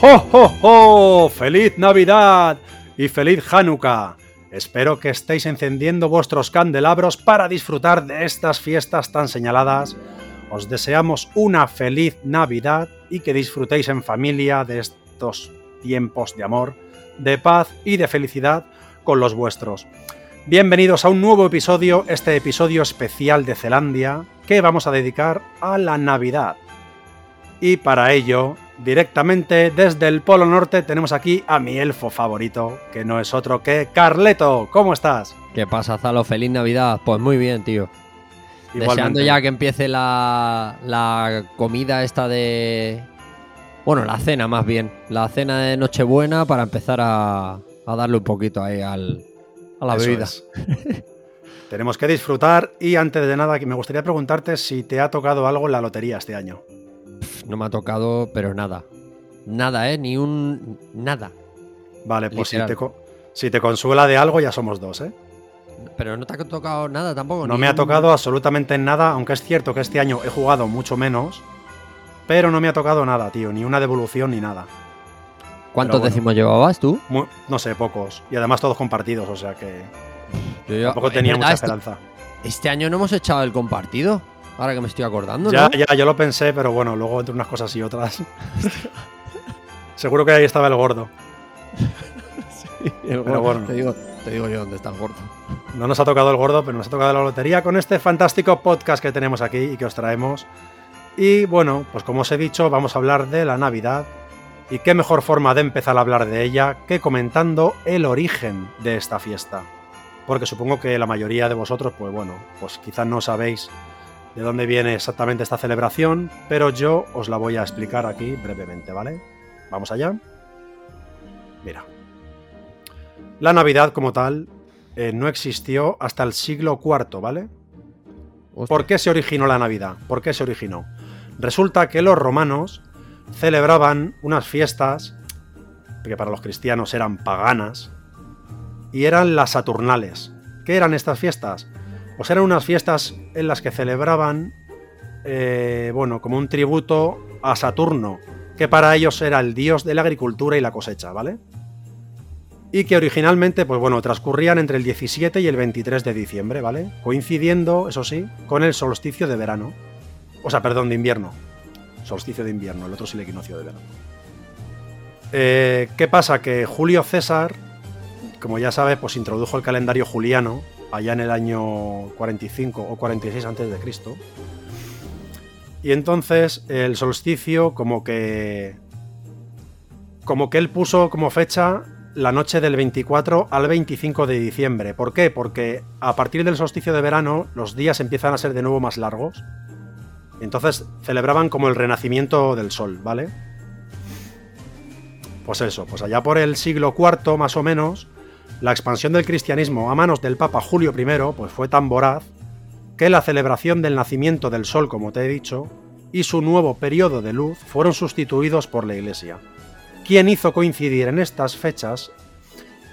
¡Ho, ho, ho! ¡Feliz Navidad! Y feliz Hanukkah. Espero que estéis encendiendo vuestros candelabros para disfrutar de estas fiestas tan señaladas. Os deseamos una feliz Navidad y que disfrutéis en familia de estos tiempos de amor, de paz y de felicidad con los vuestros. Bienvenidos a un nuevo episodio, este episodio especial de Zelandia, que vamos a dedicar a la Navidad. Y para ello, directamente desde el Polo Norte, tenemos aquí a mi elfo favorito, que no es otro que Carleto. ¿Cómo estás? ¿Qué pasa, Zalo? Feliz Navidad. Pues muy bien, tío. Igualmente. Deseando ya que empiece la, la comida esta de... Bueno, la cena más bien. La cena de Nochebuena para empezar a, a darle un poquito ahí al, a la Eso bebida. Tenemos que disfrutar y antes de nada me gustaría preguntarte si te ha tocado algo en la lotería este año. No me ha tocado, pero nada. Nada, ¿eh? Ni un... Nada. Vale, pues si te, si te consuela de algo ya somos dos, ¿eh? Pero no te ha tocado nada tampoco. No me ha tocado absolutamente nada, aunque es cierto que este año he jugado mucho menos, pero no me ha tocado nada, tío, ni una devolución ni nada. ¿Cuántos bueno. décimos llevabas tú? No sé, pocos. Y además todos compartidos, o sea que Yo- tampoco tenía verdad, mucha este- esperanza. Este año no hemos echado el compartido. Ahora que me estoy acordando, Ya, ¿no? ya, yo lo pensé, pero bueno, luego entre unas cosas y otras. Seguro que ahí estaba el gordo. El pero gordo. bueno. Te digo, te digo yo dónde está el gordo. No nos ha tocado el gordo, pero nos ha tocado la lotería con este fantástico podcast que tenemos aquí y que os traemos. Y bueno, pues como os he dicho, vamos a hablar de la Navidad. Y qué mejor forma de empezar a hablar de ella que comentando el origen de esta fiesta. Porque supongo que la mayoría de vosotros, pues bueno, pues quizás no sabéis de dónde viene exactamente esta celebración, pero yo os la voy a explicar aquí brevemente, ¿vale? Vamos allá. Mira. La Navidad como tal eh, no existió hasta el siglo IV, ¿vale? ¿Por qué se originó la Navidad? ¿Por qué se originó? Resulta que los romanos celebraban unas fiestas que para los cristianos eran paganas y eran las Saturnales. ¿Qué eran estas fiestas? Pues eran unas fiestas en las que celebraban, eh, bueno, como un tributo a Saturno, que para ellos era el dios de la agricultura y la cosecha, ¿vale? y que originalmente, pues bueno, transcurrían entre el 17 y el 23 de diciembre, ¿vale? Coincidiendo, eso sí, con el solsticio de verano. O sea, perdón, de invierno. Solsticio de invierno, el otro es el equinoccio de verano. Eh, ¿Qué pasa? Que Julio César, como ya sabes, pues introdujo el calendario juliano allá en el año 45 o 46 antes de Cristo. Y entonces el solsticio como que como que él puso como fecha la noche del 24 al 25 de diciembre. ¿Por qué? Porque a partir del solsticio de verano los días empiezan a ser de nuevo más largos. Entonces celebraban como el renacimiento del sol, ¿vale? Pues eso, pues allá por el siglo IV más o menos, la expansión del cristianismo a manos del Papa Julio I pues fue tan voraz que la celebración del nacimiento del sol, como te he dicho, y su nuevo periodo de luz fueron sustituidos por la Iglesia quien hizo coincidir en estas fechas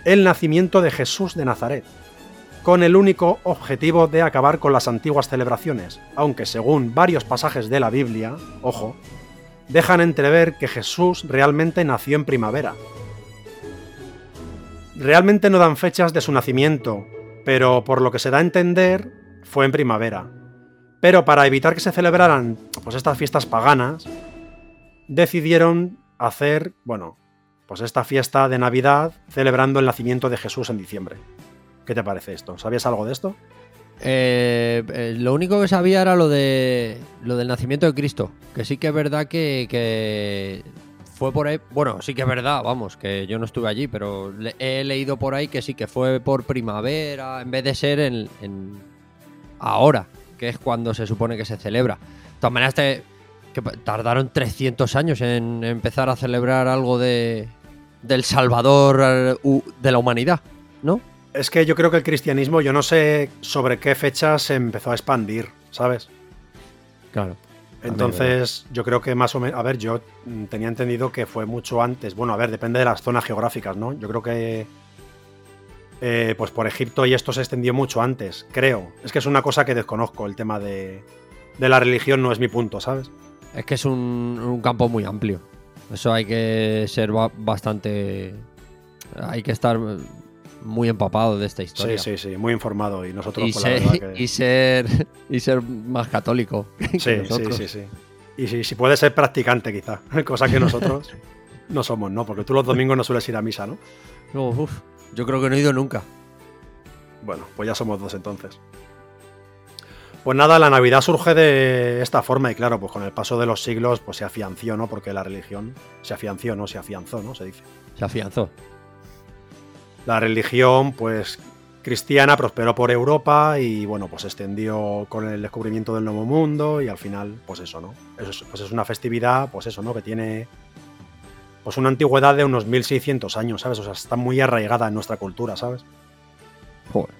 el nacimiento de Jesús de Nazaret, con el único objetivo de acabar con las antiguas celebraciones, aunque según varios pasajes de la Biblia, ojo, dejan entrever que Jesús realmente nació en primavera. Realmente no dan fechas de su nacimiento, pero por lo que se da a entender, fue en primavera. Pero para evitar que se celebraran pues, estas fiestas paganas, decidieron hacer, bueno, pues esta fiesta de Navidad celebrando el nacimiento de Jesús en diciembre. ¿Qué te parece esto? ¿Sabías algo de esto? Eh, eh, lo único que sabía era lo de lo del nacimiento de Cristo. Que sí que es verdad que, fue por ahí. Bueno, sí que es verdad, vamos, que yo no estuve allí, pero he leído por ahí que sí que fue por primavera, en vez de ser en, ahora, que es cuando se supone que se celebra. De todas maneras, te- tardaron 300 años en empezar a celebrar algo de del Salvador de la humanidad, ¿no? Es que yo creo que el cristianismo, yo no sé sobre qué fecha se empezó a expandir, ¿sabes? Claro. Entonces, yo creo que más o menos. A ver, yo tenía entendido que fue mucho antes. Bueno, a ver, depende de las zonas geográficas, ¿no? Yo creo que. eh, pues por Egipto y esto se extendió mucho antes, creo. Es que es una cosa que desconozco, el tema de, de la religión no es mi punto, ¿sabes? Es que es un, un campo muy amplio. Eso hay que ser ba- bastante. Hay que estar muy empapado de esta historia. Sí, sí, sí, muy informado y nosotros Y, pues, la ser, verdad que- y ser y ser más católico. Sí, sí, sí, sí. Y si, si puede ser practicante quizá, cosa que nosotros no somos, ¿no? Porque tú los domingos no sueles ir a misa, ¿no? No, uf, yo creo que no he ido nunca. Bueno, pues ya somos dos entonces. Pues nada, la Navidad surge de esta forma y claro, pues con el paso de los siglos pues se afianció, ¿no? Porque la religión se afianció, ¿no? Se afianzó, ¿no? Se dice. Se afianzó. La religión, pues cristiana, prosperó por Europa y bueno, pues se extendió con el descubrimiento del Nuevo Mundo y al final, pues eso, ¿no? Eso es, pues es una festividad, pues eso, ¿no? Que tiene pues una antigüedad de unos 1600 años, ¿sabes? O sea, está muy arraigada en nuestra cultura, ¿sabes? Joder.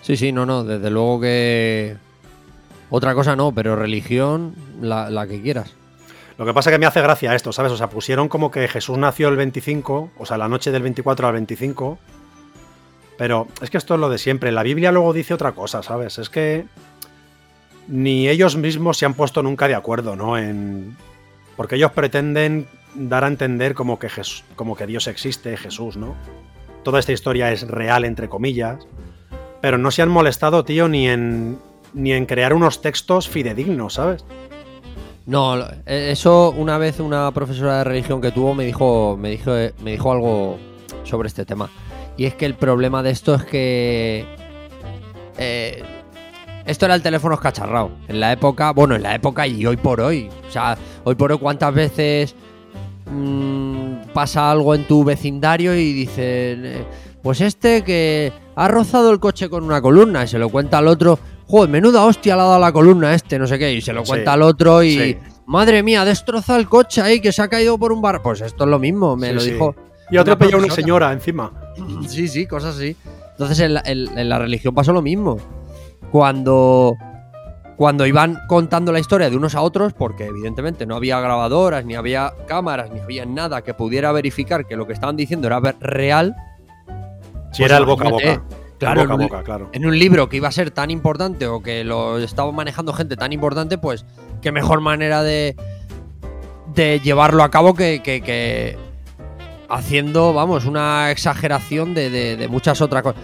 Sí, sí, no, no, desde luego que. Otra cosa no, pero religión, la, la que quieras. Lo que pasa es que me hace gracia esto, ¿sabes? O sea, pusieron como que Jesús nació el 25, o sea, la noche del 24 al 25. Pero es que esto es lo de siempre. La Biblia luego dice otra cosa, ¿sabes? Es que ni ellos mismos se han puesto nunca de acuerdo, ¿no? En... Porque ellos pretenden dar a entender como que, Jes- como que Dios existe, Jesús, ¿no? Toda esta historia es real, entre comillas. Pero no se han molestado, tío, ni en, ni en crear unos textos fidedignos, ¿sabes? No, eh, eso una vez una profesora de religión que tuvo me dijo, me dijo, me dijo algo sobre este tema. Y es que el problema de esto es que eh, esto era el teléfono escacharrado. En la época, bueno, en la época y hoy por hoy. O sea, hoy por hoy cuántas veces mm, pasa algo en tu vecindario y dicen, eh, pues este que ha rozado el coche con una columna y se lo cuenta al otro. Joder, menuda hostia le ha dado la columna a este, no sé qué, y se lo Sí, cuenta al otro y... sí. Madre mía, ha destrozado el coche ahí que se ha caído por un bar. Pues esto es lo mismo, me Sí, lo dijo. Y atropella a una señora encima. Sí, sí, cosas así. Entonces en la, en- en la religión pasó lo mismo. Cuando, cuando iban contando la historia de unos a otros, porque evidentemente no había grabadoras, ni había cámaras, ni había nada que pudiera verificar que lo que estaban diciendo era real. Si Pues era el boca a boca. Claro, boca a en un- boca, claro. En un libro que iba a ser tan importante o que lo estaba manejando gente tan importante, pues qué mejor manera de, de llevarlo a cabo que, que- que haciendo, vamos, una exageración de, de- de muchas otras cosas.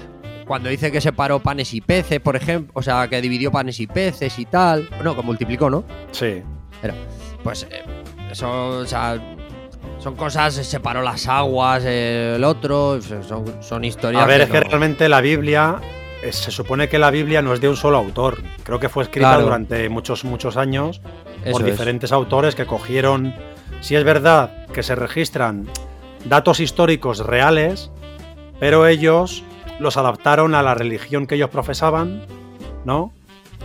Cuando dice que separó panes y peces, por ejemplo, o sea, que dividió panes y peces y tal, no, que multiplicó, ¿no? Sí. Pues eh, eso, o sea, son cosas, separó las aguas, eh, el otro, son, son historias. A ver, es que realmente la Biblia, eh, se supone que la Biblia no es de un solo autor. Creo que fue escrita Claro. durante muchos, muchos años eso por es. diferentes autores que cogieron. Si es verdad que se registran datos históricos reales, pero ellos los adaptaron a la religión que ellos profesaban, ¿no?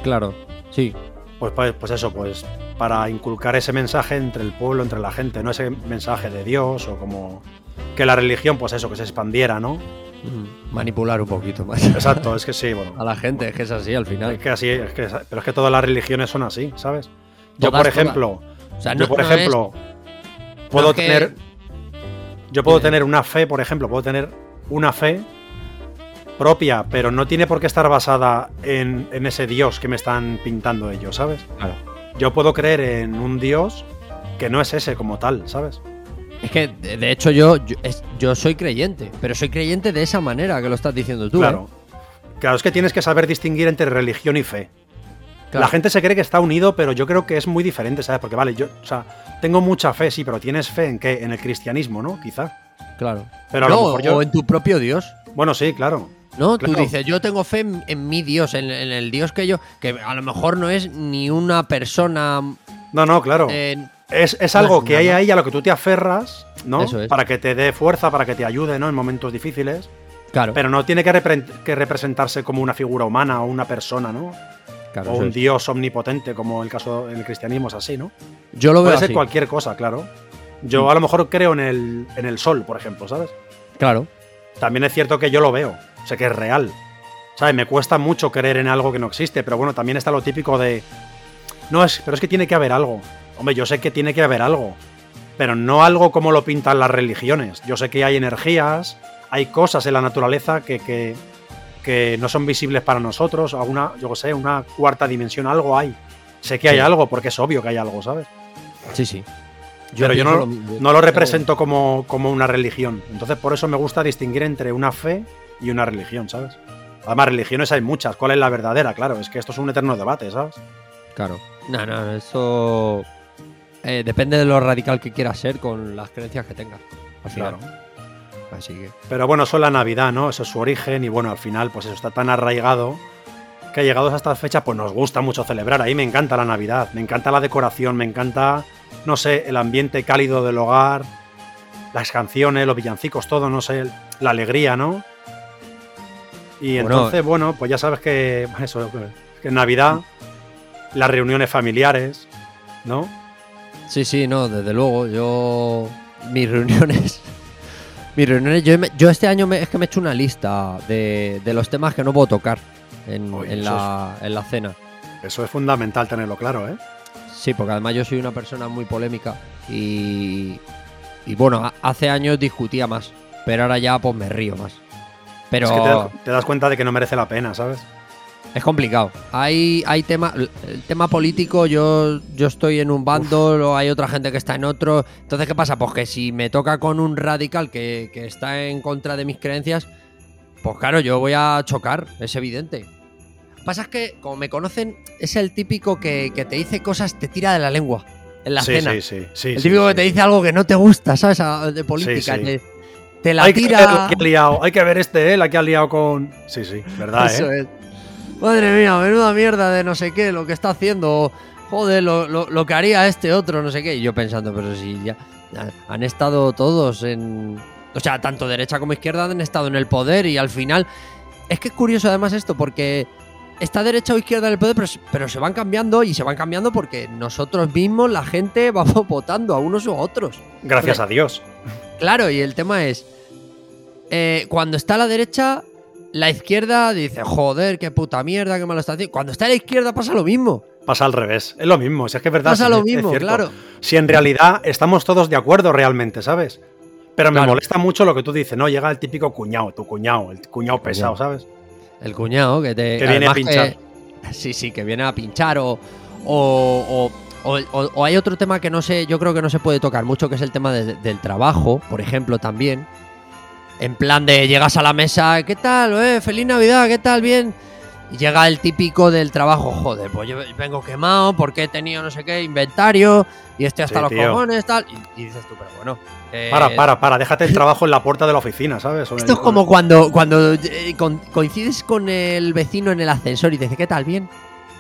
Claro, sí. Pues, pues, pues eso, pues para inculcar ese mensaje entre el pueblo, entre la gente, ¿no? Ese mensaje de Dios o como que la religión, pues eso, que se expandiera, ¿no? Mm, Manipular un poquito más Exacto, es que sí, bueno. a la gente, es que es así al final. Es que así, es que, pero es que todas las religiones son así, ¿sabes? Yo, por ejemplo, O sea, yo, por no es- ejemplo, puedo que- tener. Yo puedo tener una fe, por ejemplo, puedo tener una fe propia, pero no tiene por qué estar basada en, en ese Dios que me están pintando ellos, ¿sabes? Claro. Yo puedo creer en un Dios que no es ese como tal, ¿sabes? Es que, de hecho, yo, yo, es- yo soy creyente, pero soy creyente de esa manera que lo estás diciendo tú. claro. ¿eh? Claro, es que tienes que saber distinguir entre religión y fe. Claro. La gente se cree que está unido, pero yo creo que es muy diferente, ¿sabes? Porque vale, yo, o sea, tengo mucha fe, sí, pero tienes fe en qué? En el cristianismo, ¿no? Quizá. Claro. Pero a No, lo mejor yo. O en tu propio Dios. Bueno, sí, claro. ¿No? Tú dices, yo tengo fe en, en mi Dios, en, en el Dios que yo. Que a lo mejor no es ni una persona. No, no, claro. eh, es, es algo que hay ahí a lo que tú te aferras, ¿no? Eso es. Para que te dé fuerza, para que te ayude, ¿no? En momentos difíciles. claro. Pero no tiene que, repre- que representarse como una figura humana o una persona, ¿no? claro, o un es. dios omnipotente, como el caso en el cristianismo es así, ¿no? Yo lo veo Puede ser cualquier cosa, claro. Yo Mm. a lo mejor creo en el, en el sol, por ejemplo, ¿sabes? Claro. También es cierto que yo lo veo, sé que es real. ¿Sabes? Me cuesta mucho creer en algo que no existe, pero bueno, también está lo típico de. No es, pero es que tiene que haber algo. Hombre, yo sé que tiene que haber algo, pero no algo como lo pintan las religiones. Yo sé que hay energías, hay cosas en la naturaleza que, que, que no son visibles para nosotros, alguna, yo sé, una cuarta dimensión, algo hay. sé que hay algo, porque es obvio que hay algo, ¿sabes? Sí, sí. Pero yo no, lo no lo represento como, como una religión. Entonces, por eso me gusta distinguir entre una fe y una religión, ¿sabes? Además, religiones hay muchas. ¿Cuál es la verdadera? Claro, es que esto es un eterno debate, ¿sabes? Claro. No, no, eso eh, depende de lo radical que quieras ser con las creencias que tengas. Al final. Claro. Así que. Pero bueno, eso es la Navidad, ¿no? Eso es su origen y bueno, al final, pues eso está tan arraigado que llegados a estas fechas, pues nos gusta mucho celebrar. A mí me encanta la Navidad, me encanta la decoración, me encanta, no sé, el ambiente cálido del hogar, las canciones, los villancicos, todo, no sé, la alegría, ¿no? Y Bueno, entonces, bueno, pues ya sabes que eso, que en Navidad, las reuniones familiares, ¿no? Sí, sí, no, desde luego. Yo. Mis reuniones. Mis reuniones. Yo, yo este año me- es que me he hecho una lista de, de los temas que no puedo tocar en, Oye, en eso la, en la cena. Eso es fundamental tenerlo claro, ¿eh? Sí, porque además yo soy una persona muy polémica y, y bueno, ha- hace años discutía más, pero ahora ya pues me río más. Pero Es que te, das- te das cuenta de que no merece la pena, ¿sabes? es complicado. Hay, hay tema, el tema político, yo, yo estoy en un bando, o hay otra gente que está en otro. Entonces, ¿qué pasa? Pues que si me toca con un radical que, que está en contra de mis creencias, pues claro, yo voy a chocar, es evidente. Pasa es que, como me conocen, es el típico que, que te dice cosas, te tira de la lengua en la sí, cena. sí, sí, sí. El típico sí. que te dice algo que no te gusta, ¿sabes? De política. Sí. Te, la hay que ver tira. la que ha liado, hay que ver este, ¿eh? La que ha liado con. Sí, sí, verdad, Eso ¿eh? es. Madre mía, menuda mierda de no sé qué, lo que está haciendo. Joder, lo, lo- lo que haría este otro, no sé qué. Y yo pensando, pero si ya han estado todos en. O sea, tanto derecha como izquierda han estado en el poder y al final. Es que es curioso además esto, porque está derecha o izquierda en el poder, pero, se- pero se van cambiando y se van cambiando porque nosotros mismos, la gente, vamos votando a unos u a otros. Gracias a Dios. Claro, y el tema es, eh, cuando está a la derecha, la izquierda dice, joder, qué puta mierda, qué malo está haciendo. Cuando está a la izquierda pasa lo mismo. Pasa al revés. Es lo mismo. Si es que es verdad. Pasa sí, lo es- mismo, claro. Si en realidad estamos todos de acuerdo realmente, ¿sabes? Pero me Claro. molesta mucho lo que tú dices, ¿no? Llega el típico cuñado, tu cuñado, el cuñado pesado, ¿sabes? El cuñado que te... Que viene a pinchar. sí, sí, que viene a pinchar o... O, o, o- o- o hay otro tema que no sé, yo creo que no se puede tocar mucho, que es el tema de- del trabajo, por ejemplo, también. En plan de llegas a la mesa, ¿qué tal? Eh, feliz Navidad, ¿qué tal? Bien. Y llega el típico del trabajo, joder, pues yo vengo quemado porque he tenido no sé qué inventario y estoy hasta Sí, los tío. cojones, tal. Y, y dices tú, pero bueno. eh, Para, para, para, déjate el trabajo en la puerta de la oficina, ¿sabes? O Esto es como cuando, cuando eh, con- coincides con el vecino en el ascensor y te dice, ¿qué tal? ¿Bien?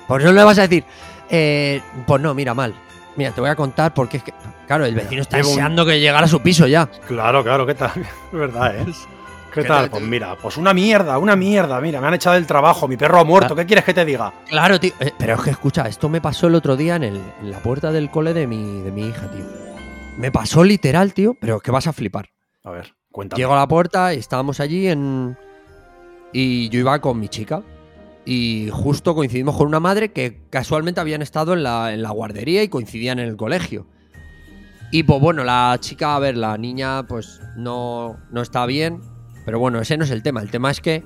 Pues no le vas a decir, eh, pues no, mira, mal. Mira, te voy a contar porque es que, claro, el vecino está Llevo un- deseando que llegara a su piso ya. Claro, claro, ¿qué tal? Es verdad, ¿eh? ¿Qué ¿Qué tal? tal? Pues mira, pues una mierda, una mierda. Mira, me han echado del trabajo, mi perro ha muerto. ¿Qué quieres que te diga? Claro, tío. eh, pero es que escucha, esto me pasó el otro día en, el- en la puerta del cole de mi, de mi hija, tío. Me pasó literal, tío, pero es que vas a flipar. A ver, cuéntame. Llego a la puerta y estábamos allí en. Y yo iba con mi chica. Y justo coincidimos con una madre que casualmente habían estado en la, en la guardería y coincidían en el colegio. Y pues bueno, la chica, a ver, la niña pues no, no está bien. Pero bueno, ese no es el tema. El tema es que,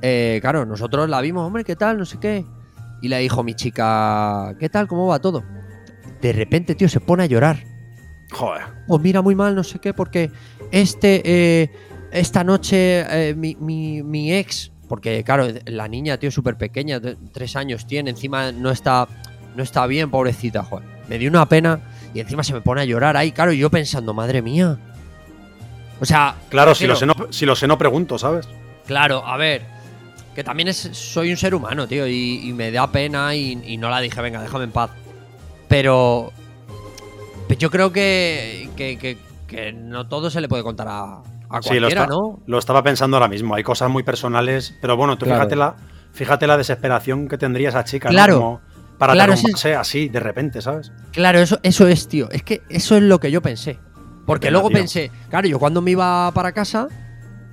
eh, claro, nosotros la vimos, hombre, ¿qué tal? No sé qué. Y le dijo mi chica, ¿qué tal? ¿Cómo va todo? De repente, tío, se pone a llorar Joder. pues mira muy mal, no sé qué, porque este, eh, esta noche eh, mi, mi- mi ex, porque claro, la niña, tío, súper pequeña, tres años tiene, encima no está, no está bien, pobrecita, joder. Me dio una pena y encima se me pone a llorar ahí, claro, y yo pensando, madre mía. O sea, Claro, si lo, sé, no, si lo sé, no pregunto, ¿sabes? Claro, a ver, que también es, soy un ser humano, tío, y, y me da pena y, y no la dije, venga, déjame en paz. Pero, pues yo creo que, que, que- que no todo se le puede contar a, a Sí, lo, está- ¿no? lo estaba pensando ahora mismo. Hay cosas muy personales, pero bueno, tú Claro. fíjate, la, fíjate la desesperación que tendría esa chica, ¿no? Claro. Como para Claro, ese- así, de repente, ¿sabes? Claro, eso, eso es, tío. Es que eso es lo que yo pensé. Porque luego tío. pensé, claro, yo cuando me iba para casa,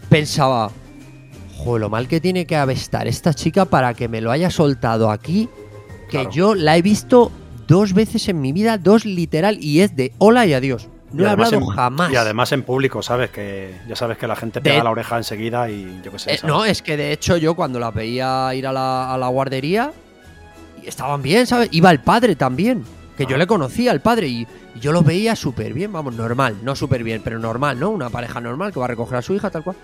pensaba, joder, lo mal que tiene que estar esta chica para que me lo haya soltado aquí, que Claro. yo la he visto dos veces en mi vida, dos literal, y es de hola y adiós. No Y he hablado en- jamás. Y además en público, ¿sabes? Que ya sabes que la gente De- pega la oreja enseguida y yo qué sé. Eh, no, es que de hecho yo cuando la veía ir a la, a la guardería, estaban bien, ¿sabes? Iba el padre también, que yo le conocía al padre y, y yo lo veía súper bien, vamos, normal, no súper bien, pero normal, ¿no? Una pareja normal que va a recoger a su hija, tal cual.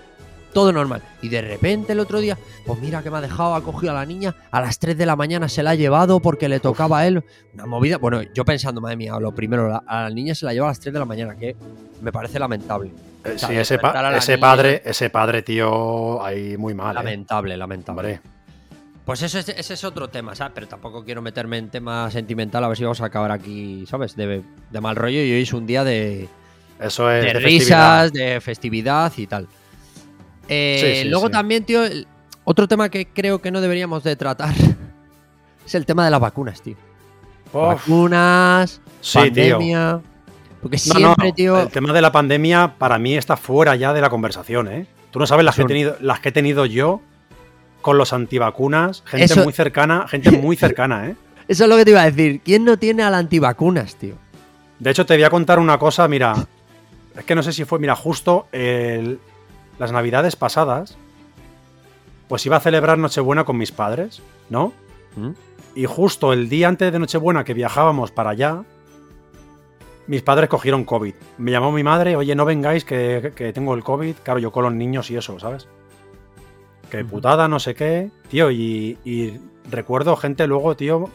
Todo normal. Y de repente el otro día, pues mira que me ha dejado, ha cogido a la niña, a las 3 de la mañana se la ha llevado porque le tocaba a él. Una movida. Bueno, yo pensando, madre mía, lo primero, la- a la niña se la lleva a las 3 de la mañana, que me parece lamentable. Eh, sí, ese, pa- padre, ese padre, tío, ahí muy mal. ¿eh? Lamentable, lamentable. Hombre, Pues eso es, ese es otro tema, ¿sabes? Pero tampoco quiero meterme en tema sentimental, a ver si vamos a acabar aquí, ¿sabes? De, de mal rollo y hoy es un día de, eso es. de de festividad. risas, de festividad y tal. Eh, Sí, sí, luego sí. también, tío, otro tema que creo que no deberíamos de tratar es el tema de las vacunas, tío. Uf, Vacunas, tío. pandemia. Porque No, no, siempre, tío. El tema de la pandemia para mí está fuera ya de la conversación, ¿eh? Tú no sabes las que he tenido, las que he tenido yo con los antivacunas, gente Eso- muy cercana, gente muy cercana, ¿eh? Eso es lo que te iba a decir. ¿Quién no tiene a las antivacunas, tío? De hecho, te voy a contar una cosa, mira, es que no sé si fue, mira, justo el- las navidades pasadas, pues iba a celebrar Nochebuena con mis padres, ¿no? ¿Mm? Y justo el día antes de Nochebuena que viajábamos para allá, mis padres cogieron COVID. Me llamó mi madre, oye, no vengáis que, que tengo el COVID. Claro, yo con los niños y eso, ¿sabes? Que putada, no sé qué. Tío, y, y recuerdo gente luego, tío,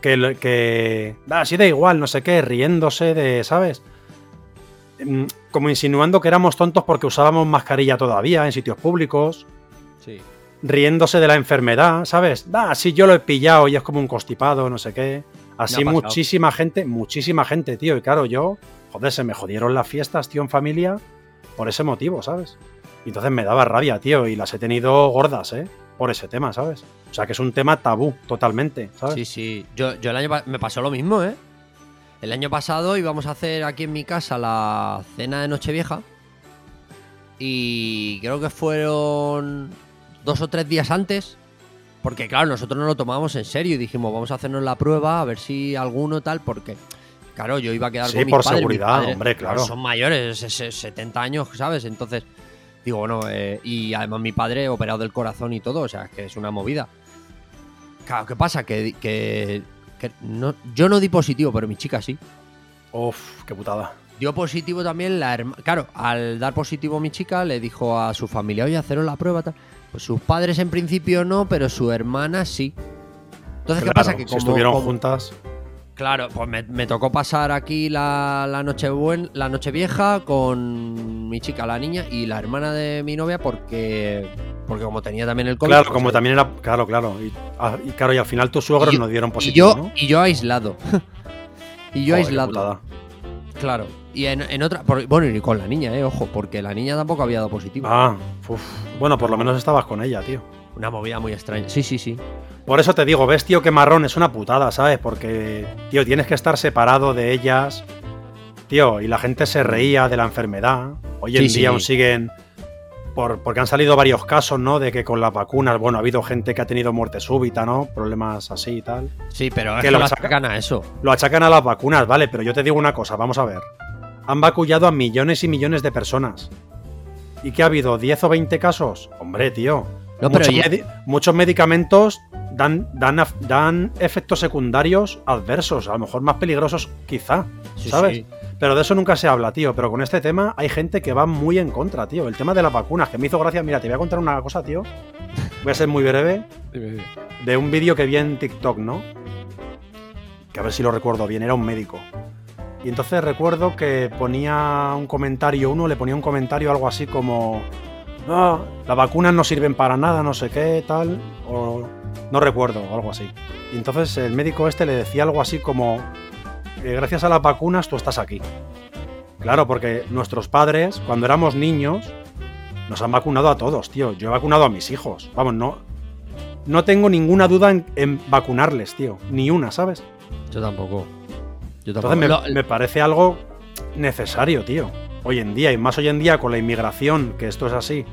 que, que "Ah, así da igual, no sé qué, riéndose de, ¿sabes? Mm, Como insinuando que éramos tontos porque usábamos mascarilla todavía en sitios públicos Sí. riéndose de la enfermedad, ¿sabes? Ah, sí, yo lo he pillado y es como un constipado, no sé qué. Así muchísima gente, muchísima gente, tío. Y claro, yo, joder, se me jodieron las fiestas, tío, en familia por ese motivo, ¿sabes? Y entonces me daba rabia, tío, y las he tenido gordas, ¿eh? Por ese tema, ¿sabes? O sea, que es un tema tabú, totalmente, ¿sabes? Sí, sí. Yo, yo el año me pasó lo mismo, ¿eh? El año pasado íbamos a hacer aquí en mi casa la cena de Nochevieja. Y creo que fueron dos o tres días antes. Porque, claro, nosotros no lo tomábamos en serio y dijimos, vamos a hacernos la prueba, a ver si alguno tal, porque, claro, yo iba a quedar Sí, con mis por padres, mis seguridad, padres, hombre, claro. Son mayores, es- es 70 años, ¿sabes? Entonces, digo, bueno, eh, y además mi padre operado del corazón y todo, o sea, que es una movida. Claro, ¿qué pasa? Que, que, que no, yo no di positivo, pero mi chica sí. Uf, qué putada. Dio positivo también la hermana. Claro, al dar positivo mi chica, le dijo a su familia, oye, haceros la prueba. Tal. Pues sus padres en principio no, pero su hermana sí. Entonces, ¿qué pasa? Que si estuvieron como- juntas. Claro, pues me, me tocó pasar aquí la, la noche buen, la noche vieja con mi chica, la niña, y la hermana de mi novia, porque. Porque como tenía también el COVID. Claro, pues, como también era. Claro, claro. Y, ah, y claro, y al final tus suegros Y nos dieron Y positivo, yo, ¿no? y yo aislado. y yo Joder, aislado. Claro. Y en, en otra. por- bueno, y con la niña, eh, ojo, porque la niña tampoco había dado positivo. Ah, uf. Bueno, por lo menos estabas con ella, tío. Una movida muy extraña. Sí, sí, sí. Por eso te digo, ves, tío, que marrón es una putada, ¿sabes? Porque, tío, tienes que estar separado de ellas. Tío, y la gente se reía de la enfermedad. Hoy en Sí, día sí. aún siguen. Por, porque han salido varios casos, ¿no? De que con las vacunas, bueno, ha habido gente que ha tenido muerte súbita, ¿no? Problemas así y tal. Sí, pero Que lo sacan a eso. Lo achacan a las vacunas, vale, pero yo te digo una cosa, vamos a ver. Han vacullado a millones y millones de personas. ¿Y qué ha habido? ¿10 o 20 casos? Hombre, tío. No, pero muchos, ya- medi- muchos medicamentos dan, dan, dan efectos secundarios adversos, a lo mejor más peligrosos quizá, Sí, ¿sabes? sí. Pero de eso nunca se habla, tío. Pero con este tema hay gente que va muy en contra, tío. El tema de las vacunas, que me hizo gracia. Mira, te voy a contar una cosa, tío. Voy a ser muy breve. De un vídeo que vi en TikTok, ¿no? Que a ver si lo recuerdo bien, era un médico. Y entonces recuerdo que ponía un comentario, uno le ponía un comentario algo así como. No, las vacunas no sirven para nada, no sé qué, tal. O no recuerdo, o algo así. Y entonces el médico este le decía algo así como. "Eh, gracias a las vacunas tú estás aquí. Claro, porque nuestros padres, cuando éramos niños, nos han vacunado a todos, tío. Yo he vacunado a mis hijos. Vamos, no. No tengo ninguna duda en, en vacunarles, tío. Ni una, ¿sabes? Yo tampoco. Yo tampoco. Entonces me, me parece algo necesario, tío. Hoy en día, y más hoy en día con la inmigración, que esto es así,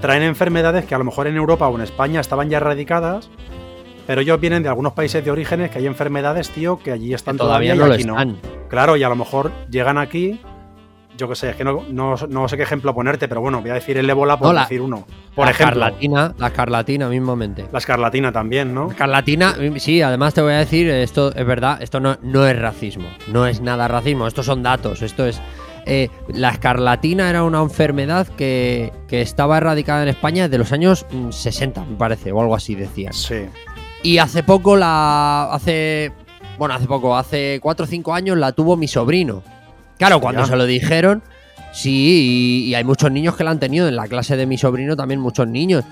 traen enfermedades que a lo mejor en Europa o en España estaban ya erradicadas, pero ellos vienen de algunos países de orígenes que hay enfermedades, tío, que allí que están todavía todavía, y lo aquí están. no. Claro, y a lo mejor llegan aquí, yo qué sé, es que no, no- no sé qué ejemplo ponerte, pero bueno, voy a decir el ébola por No, la- decir uno. Por la ejemplo, escarlatina, la escarlatina mismamente. la escarlatina también, ¿no? La escarlatina, sí, además te voy a decir, esto es verdad, esto no, no es racismo, no es nada racismo, estos son datos, esto es... eh, la escarlatina era una enfermedad que, que estaba erradicada en España desde los años mm, 60, me parece, o algo así decían. Sí. Y hace poco la. Hace. Bueno, hace poco, hace 4 o 5 años la tuvo mi sobrino. Claro, cuando Ya. se lo dijeron, sí, y, y hay muchos niños que la han tenido. En la clase de mi sobrino también muchos niños.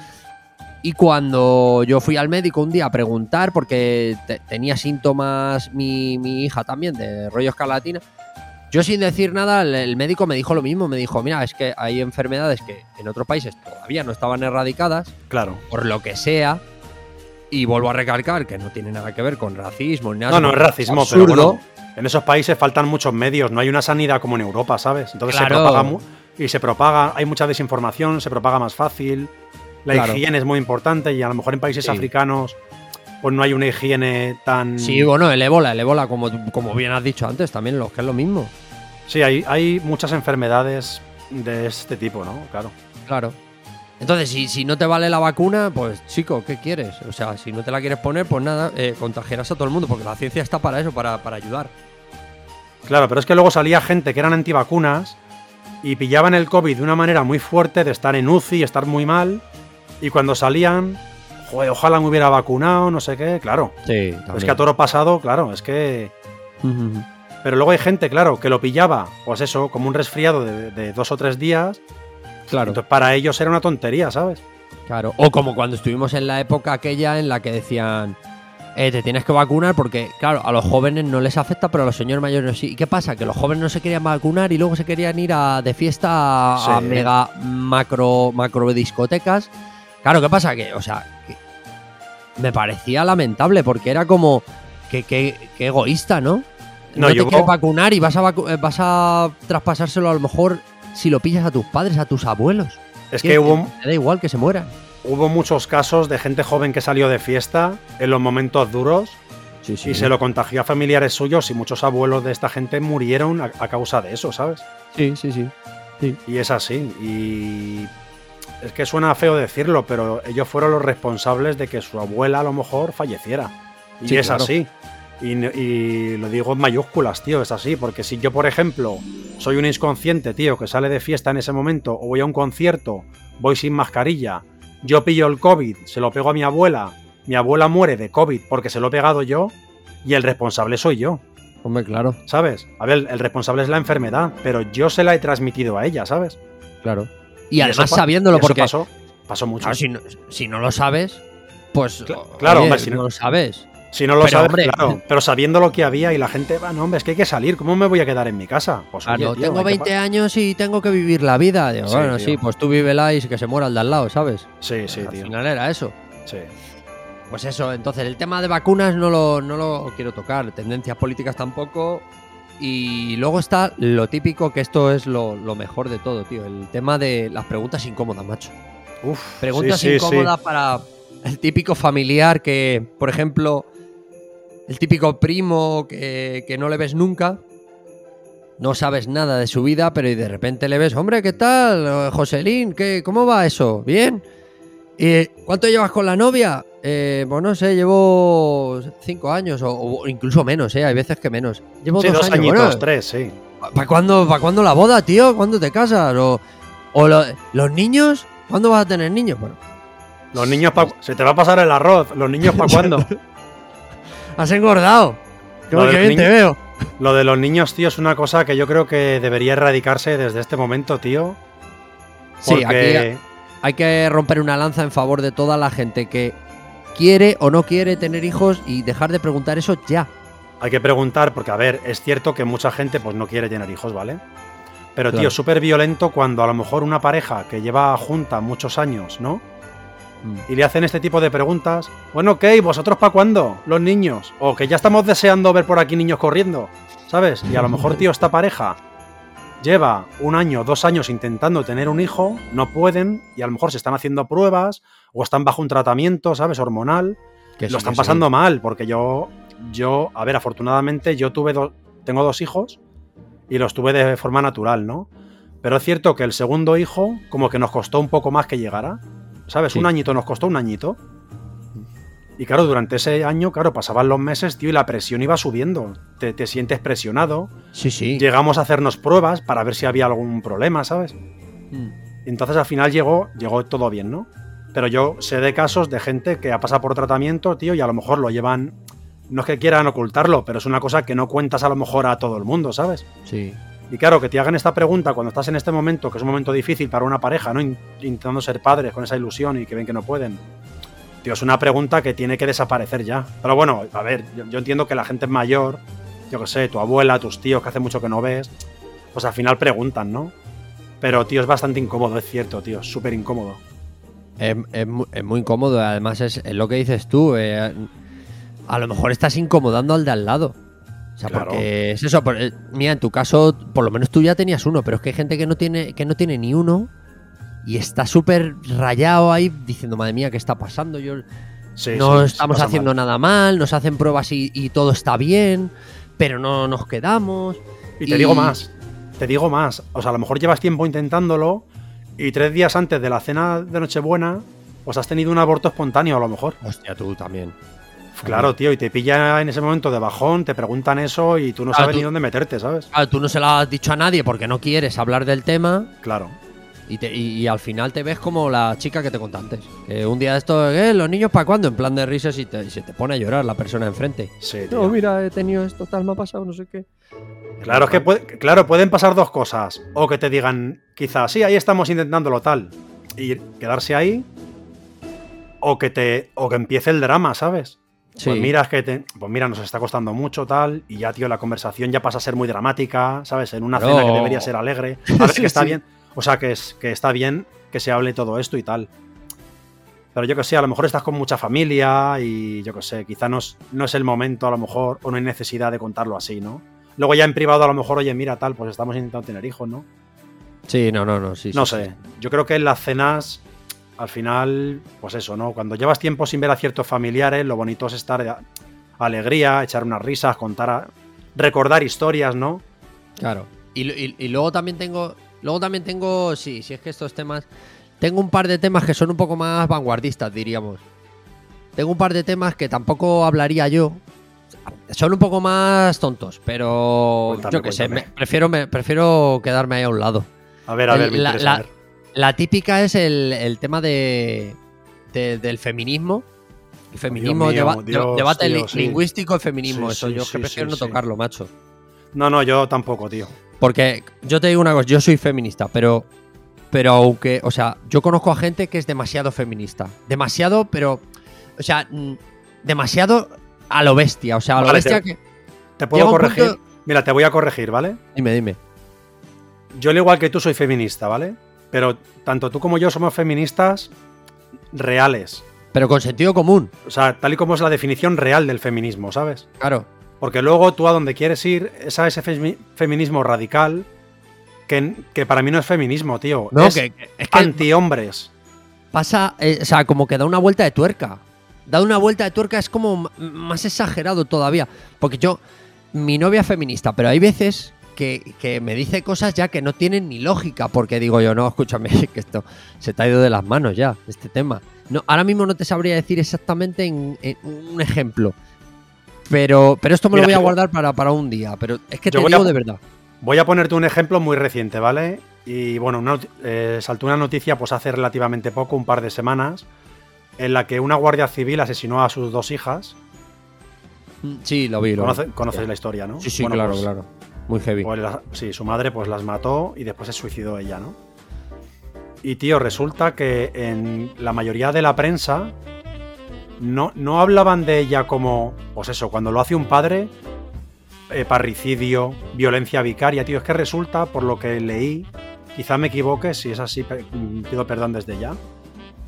Y cuando yo fui al médico un día a preguntar, porque te- tenía síntomas mi, mi hija también de rollo escarlatina, yo sin decir nada, el, el médico me dijo lo mismo. Me dijo, mira, es que hay enfermedades que en otros países todavía no estaban erradicadas Claro. por lo que sea. Y vuelvo a recalcar que no tiene nada que ver con racismo ni nada. No, no es racismo, absurdo. pero bueno, en esos países faltan muchos medios, no hay una sanidad como en Europa, ¿sabes? Entonces Claro. se propaga y se propaga, hay mucha desinformación, se propaga más fácil. La Claro. higiene es muy importante y a lo mejor en países Sí. africanos pues no hay una higiene tan Sí, bueno, el ébola, el ébola, como, como bien has dicho antes, también lo que es lo mismo. Sí, hay, hay muchas enfermedades de este tipo, ¿no? Claro. Claro. Entonces, si, si no te vale la vacuna, pues chico, ¿qué quieres? O sea, si no te la quieres poner, pues nada, eh, contagiarás a todo el mundo, porque la ciencia está para eso, para, para ayudar. Claro, pero es que luego salía gente que eran antivacunas y pillaban el COVID de una manera muy fuerte, de estar en UCI, estar muy mal, y cuando salían, joder, ojalá me hubiera vacunado, no sé qué, claro. Sí, Es que a toro pasado, claro, es que... Pero luego hay gente, claro, que lo pillaba, pues eso, como un resfriado de, de dos o tres días. Claro. Entonces para ellos era una tontería, ¿sabes? Claro, o como cuando estuvimos en la época aquella en la que decían, eh, te tienes que vacunar porque, claro, a los jóvenes no les afecta, pero a los señores mayores sí. ¿Y qué pasa? Que los jóvenes no se querían vacunar y luego se querían ir a, de fiesta a, a Sí. mega macro, macro discotecas. Claro, ¿qué pasa? Que, o sea, que me parecía lamentable porque era como, que, que- que egoísta, ¿no? No, No, te yo- quieres vacunar y vas a, vacu- eh, vas a traspasárselo a lo mejor si lo pillas a tus padres, a tus abuelos. Es que hubo, Te da igual que se mueran. hubo muchos casos de gente joven que salió de fiesta en los momentos duros Sí, y se lo contagió a familiares suyos y muchos abuelos de esta gente murieron a, a causa de eso, ¿sabes? Sí, sí, sí. Y es así. Y es que suena feo decirlo, pero ellos fueron los responsables de que su abuela a lo mejor falleciera. Y Sí, es claro. así. Y, lo digo en mayúsculas, tío, es así. Porque si yo, por ejemplo, soy un inconsciente, tío, que sale de fiesta en ese momento, o voy a un concierto, voy sin mascarilla, yo pillo el COVID, se lo pego a mi abuela, mi abuela muere de COVID porque se lo he pegado yo, y el responsable soy yo. Hombre, claro, ¿Sabes? A ver, el responsable es la enfermedad, pero yo se la he transmitido a ella, ¿sabes? claro. Y, además sabiéndolo, y eso porque pasó, pasó mucho. claro, si, no, si no lo sabes, pues. Oye, claro, hombre, si no no- lo sabes. Si no lo pero, sabes, hombre- claro. Pero sabiendo lo que había y la gente, va, no, hombre, es que hay que salir. ¿Cómo me voy a quedar en mi casa? Pues oye, tío, tengo hay que 20 pa- años y tengo que vivir la vida. Digo, Sí, bueno, tío. sí, pues tú vívela y que se muera el de al lado, ¿sabes? Sí, sí, Al tío. final era eso. Sí. Pues eso, entonces el tema de vacunas no lo, no lo quiero tocar, tendencias políticas tampoco. Y luego está lo típico, que esto es lo, lo mejor de todo, tío. El tema de las preguntas incómodas, macho. Uf, Preguntas sí, sí, incómodas para el típico familiar que, por ejemplo, el típico primo que, que no le ves nunca, no sabes nada de su vida, pero y de repente le ves, hombre, ¿qué tal? Joselín, ¿qué, ¿cómo va eso? ¿Bien? ¿Y cuánto llevas con la novia? Eh, pues no sé, llevo cinco años o, o incluso menos, ¿eh? Hay veces que menos. Llevo Sí, dos, dos años. añitos, bueno, tres, sí. ¿Para cuándo, pa' cuándo la boda, tío? ¿Cuándo te casas? ¿O, o lo- los niños? ¿Cuándo vas a tener niños? Bueno, Los niños, pa- se te va a pasar el arroz. ¿Los niños para cuándo? has engordado. Qué del bien te veo. Lo de los niños, tío, es una cosa que yo creo que debería erradicarse desde este momento, tío. Sí, Porque aquí hay que romper una lanza en favor de toda la gente que quiere o no quiere tener hijos y dejar de preguntar eso ya. hay que preguntar, porque a ver, es cierto que mucha gente pues no quiere tener hijos, ¿vale? Pero, tío, Claro. súper violento cuando a lo mejor una pareja que lleva junta muchos años, ¿no? Mm. y le hacen este tipo de preguntas. Bueno, ok, ¿vosotros para cuándo? Los niños. O que ya estamos deseando ver por aquí niños corriendo. ¿Sabes? Y a lo mejor, tío, esta pareja lleva un año, dos años intentando tener un hijo, no pueden, y a lo mejor se están haciendo pruebas, o están bajo un tratamiento, ¿sabes? Hormonal. Que lo están que sí. pasando mal, porque yo, yo, a ver, afortunadamente yo tuve dos, tengo dos hijos, y los tuve de forma natural, ¿no? Pero es cierto que el segundo hijo, como que nos costó un poco más que llegara. ¿Sabes? Sí. Un añito nos costó un añito. Y claro, durante ese año, claro, pasaban los meses, tío, y la presión iba subiendo. Te, te sientes presionado. Sí, sí. Llegamos a hacernos pruebas para ver si había algún problema, ¿sabes? Mm. Entonces al final llegó, llegó todo bien, ¿no? Pero yo sé de casos de gente que ha pasado por tratamiento, tío, y a lo mejor lo llevan. No es que quieran ocultarlo, pero es una cosa que no cuentas a lo mejor a todo el mundo, ¿sabes? Sí. Y claro, que te hagan esta pregunta cuando estás en este momento, que es un momento difícil para una pareja, ¿no? In- Intentando ser padres con esa ilusión y que ven que no pueden. Tío, es una pregunta que tiene que desaparecer ya. Pero bueno, a ver, yo, entiendo que la gente mayor, yo que sé, tu abuela, tus tíos que hace mucho que no ves, pues al final preguntan, ¿no? Pero, tío, es bastante incómodo, es cierto, tío, es súper incómodo. Es, es mu- es muy incómodo. Además, es, es lo que dices tú. eh, a lo mejor estás incomodando al de al lado. O sea, Claro. porque es eso. por- eh, mira, en tu caso, por lo menos tú ya tenías uno, pero es que hay gente que no tiene, que no tiene ni uno y está súper rayado ahí diciendo, madre mía, ¿qué está pasando? Yo Sí, no sí, estamos haciendo mal. nada mal, nos hacen pruebas y, y todo está bien, pero no nos quedamos. Y te y- digo más, te digo más. O sea, a lo mejor llevas tiempo intentándolo y tres días antes de la cena de Nochebuena, pues has tenido un aborto espontáneo, a lo mejor. Hostia, tú también. Claro, tío, y te pilla en ese momento de bajón, te preguntan eso y tú no Claro, sabes tú- ni dónde meterte, ¿sabes? Claro, tú no se lo has dicho a nadie porque no quieres hablar del tema. Claro. Y, te- y- y al final te ves como la chica que te conté antes. Que un día de esto, ¿eh? ¿Los niños para cuándo? En plan de risas y, te- y se te pone a llorar la persona enfrente. Sí, tío. No, mira, he tenido esto, tal, me ha pasado, no sé qué. Claro, es que puede- claro, pueden pasar dos cosas. O que te digan, quizás, sí, ahí estamos intentándolo tal. Y quedarse ahí. O que te. O que empiece el drama, ¿sabes? Sí. Pues mira, es que te- pues mira, nos está costando mucho tal, y ya, tío, la conversación ya pasa a ser muy dramática, ¿sabes? En una cena que debería ser alegre. A ver, Sí, que está sí. bien. O sea, que, es, que está bien que se hable todo esto y tal. Pero yo que sé, a lo mejor estás con mucha familia y yo que sé, quizá no es, no es el momento, a lo mejor, o no hay necesidad de contarlo así, ¿no? Luego ya en privado, a lo mejor, oye, mira, tal, pues estamos intentando tener hijos, ¿no? Sí, no, no, no, sí. no sí, sé. sí. Yo creo que en las cenas, al final, pues eso, ¿no? Cuando llevas tiempo sin ver a ciertos familiares, lo bonito es estar de alegría, echar unas risas, contar, a- recordar historias, ¿no? Claro. Y, lo- y- y luego también tengo. Luego también tengo. Sí, sí, es que estos temas. Tengo un par de temas que son un poco más vanguardistas, diríamos. Tengo un par de temas que tampoco hablaría yo. Son un poco más tontos, pero Cuéntame, yo qué sé, me- prefiero, me, prefiero quedarme ahí a un lado. A ver, a El- ver, me la- interesa la- ver. La típica es el, el tema de, de- del feminismo. El feminismo, mío, deba- de- Dios, debate tío, li- sí. lingüístico, el feminismo. Sí, eso sí, yo que prefiero no tocarlo, macho. No, no, yo tampoco, tío. Porque yo te digo una cosa, yo soy feminista, pero. Pero aunque, o sea, yo conozco a gente que es demasiado feminista. Demasiado, pero. O sea, mm, demasiado a lo bestia. O sea, a lo Vale, bestia te- que. ¿Te puedo corregir? punto- Mira, te voy a corregir, ¿vale? Dime, dime. Yo, al igual que tú, soy feminista, ¿vale? Pero tanto tú como yo somos feministas reales. Pero con sentido común, O sea, tal y como es la definición real del feminismo, ¿sabes? claro. Porque luego tú a donde quieres ir es a ese femi- feminismo radical que, que para mí no es feminismo, tío. No, es que, es que anti-hombres. pasa, eh, o sea, como que da una vuelta de tuerca. Da una vuelta de tuerca es como más exagerado todavía. Porque yo, mi novia es feminista, pero hay veces que, que me dice cosas ya que no tienen ni lógica. Porque digo yo, no, escúchame, que esto se te ha ido de las manos ya, este tema. No, ahora mismo no te sabría decir exactamente en, en un ejemplo. Pero, pero esto me Mira, lo voy a guardar para, para un día. Pero es que te a digo de verdad. Voy a ponerte un ejemplo muy reciente, ¿vale? Y bueno, una eh, saltó una noticia pues hace relativamente poco, un par de semanas, en la que una guardia civil asesinó a sus dos hijas. Sí, lo vi. Lo vi. Conoce- conoces la historia, ¿no? Sí, sí, Bueno, claro, pues- claro. Muy heavy. Pues la- sí, su madre pues las mató y después se suicidó ella, ¿no? Y tío, resulta que en la mayoría de la prensa no, no hablaban de ella como, pues eso, cuando lo hace un padre, eh, parricidio, violencia vicaria, tío. Es que resulta, por lo que leí, quizá me equivoque, si es así, pido perdón desde ya.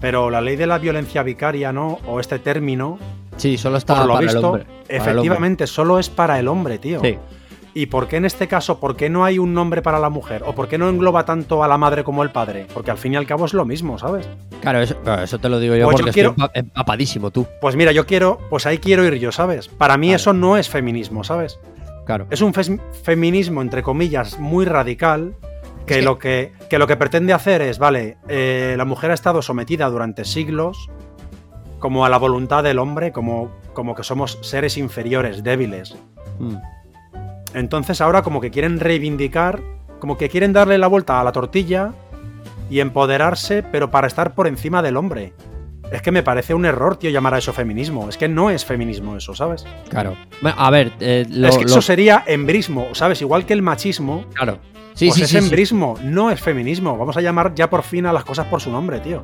Pero la ley de la violencia vicaria, ¿no? O este término, Sí, solo está por lo para el visto, hombre. para el hombre. efectivamente, solo es para el hombre, tío. Sí. ¿Y por qué en este caso, por qué no hay un nombre para la mujer? ¿O por qué no engloba tanto a la madre como el padre? Porque al fin y al cabo es lo mismo, ¿sabes? Claro, eso, te lo digo yo Pues yo porque quiero- estoy empa- empapadísimo tú. Pues mira, yo quiero, pues ahí quiero ir yo, ¿sabes? Para mí Vale. eso no es feminismo, ¿sabes? claro. Es un feminismo, entre comillas, muy radical, que- Lo, que, que lo que pretende hacer es, vale, eh, la mujer ha estado sometida durante siglos como a la voluntad del hombre, como, como que somos seres inferiores, débiles. Mm. Entonces ahora como que quieren reivindicar, como que quieren darle la vuelta a la tortilla y empoderarse, pero para estar por encima del hombre. Es que me parece un error, tío, llamar a eso feminismo. Es que no es feminismo eso, ¿sabes? Claro. Bueno, a ver, eh, lo- es que lo- eso sería embrismo, ¿sabes? Igual que el machismo, Claro. Sí, pues sí, es sí, sí. embrismo, no es feminismo. Vamos a llamar ya por fin a las cosas por su nombre, tío.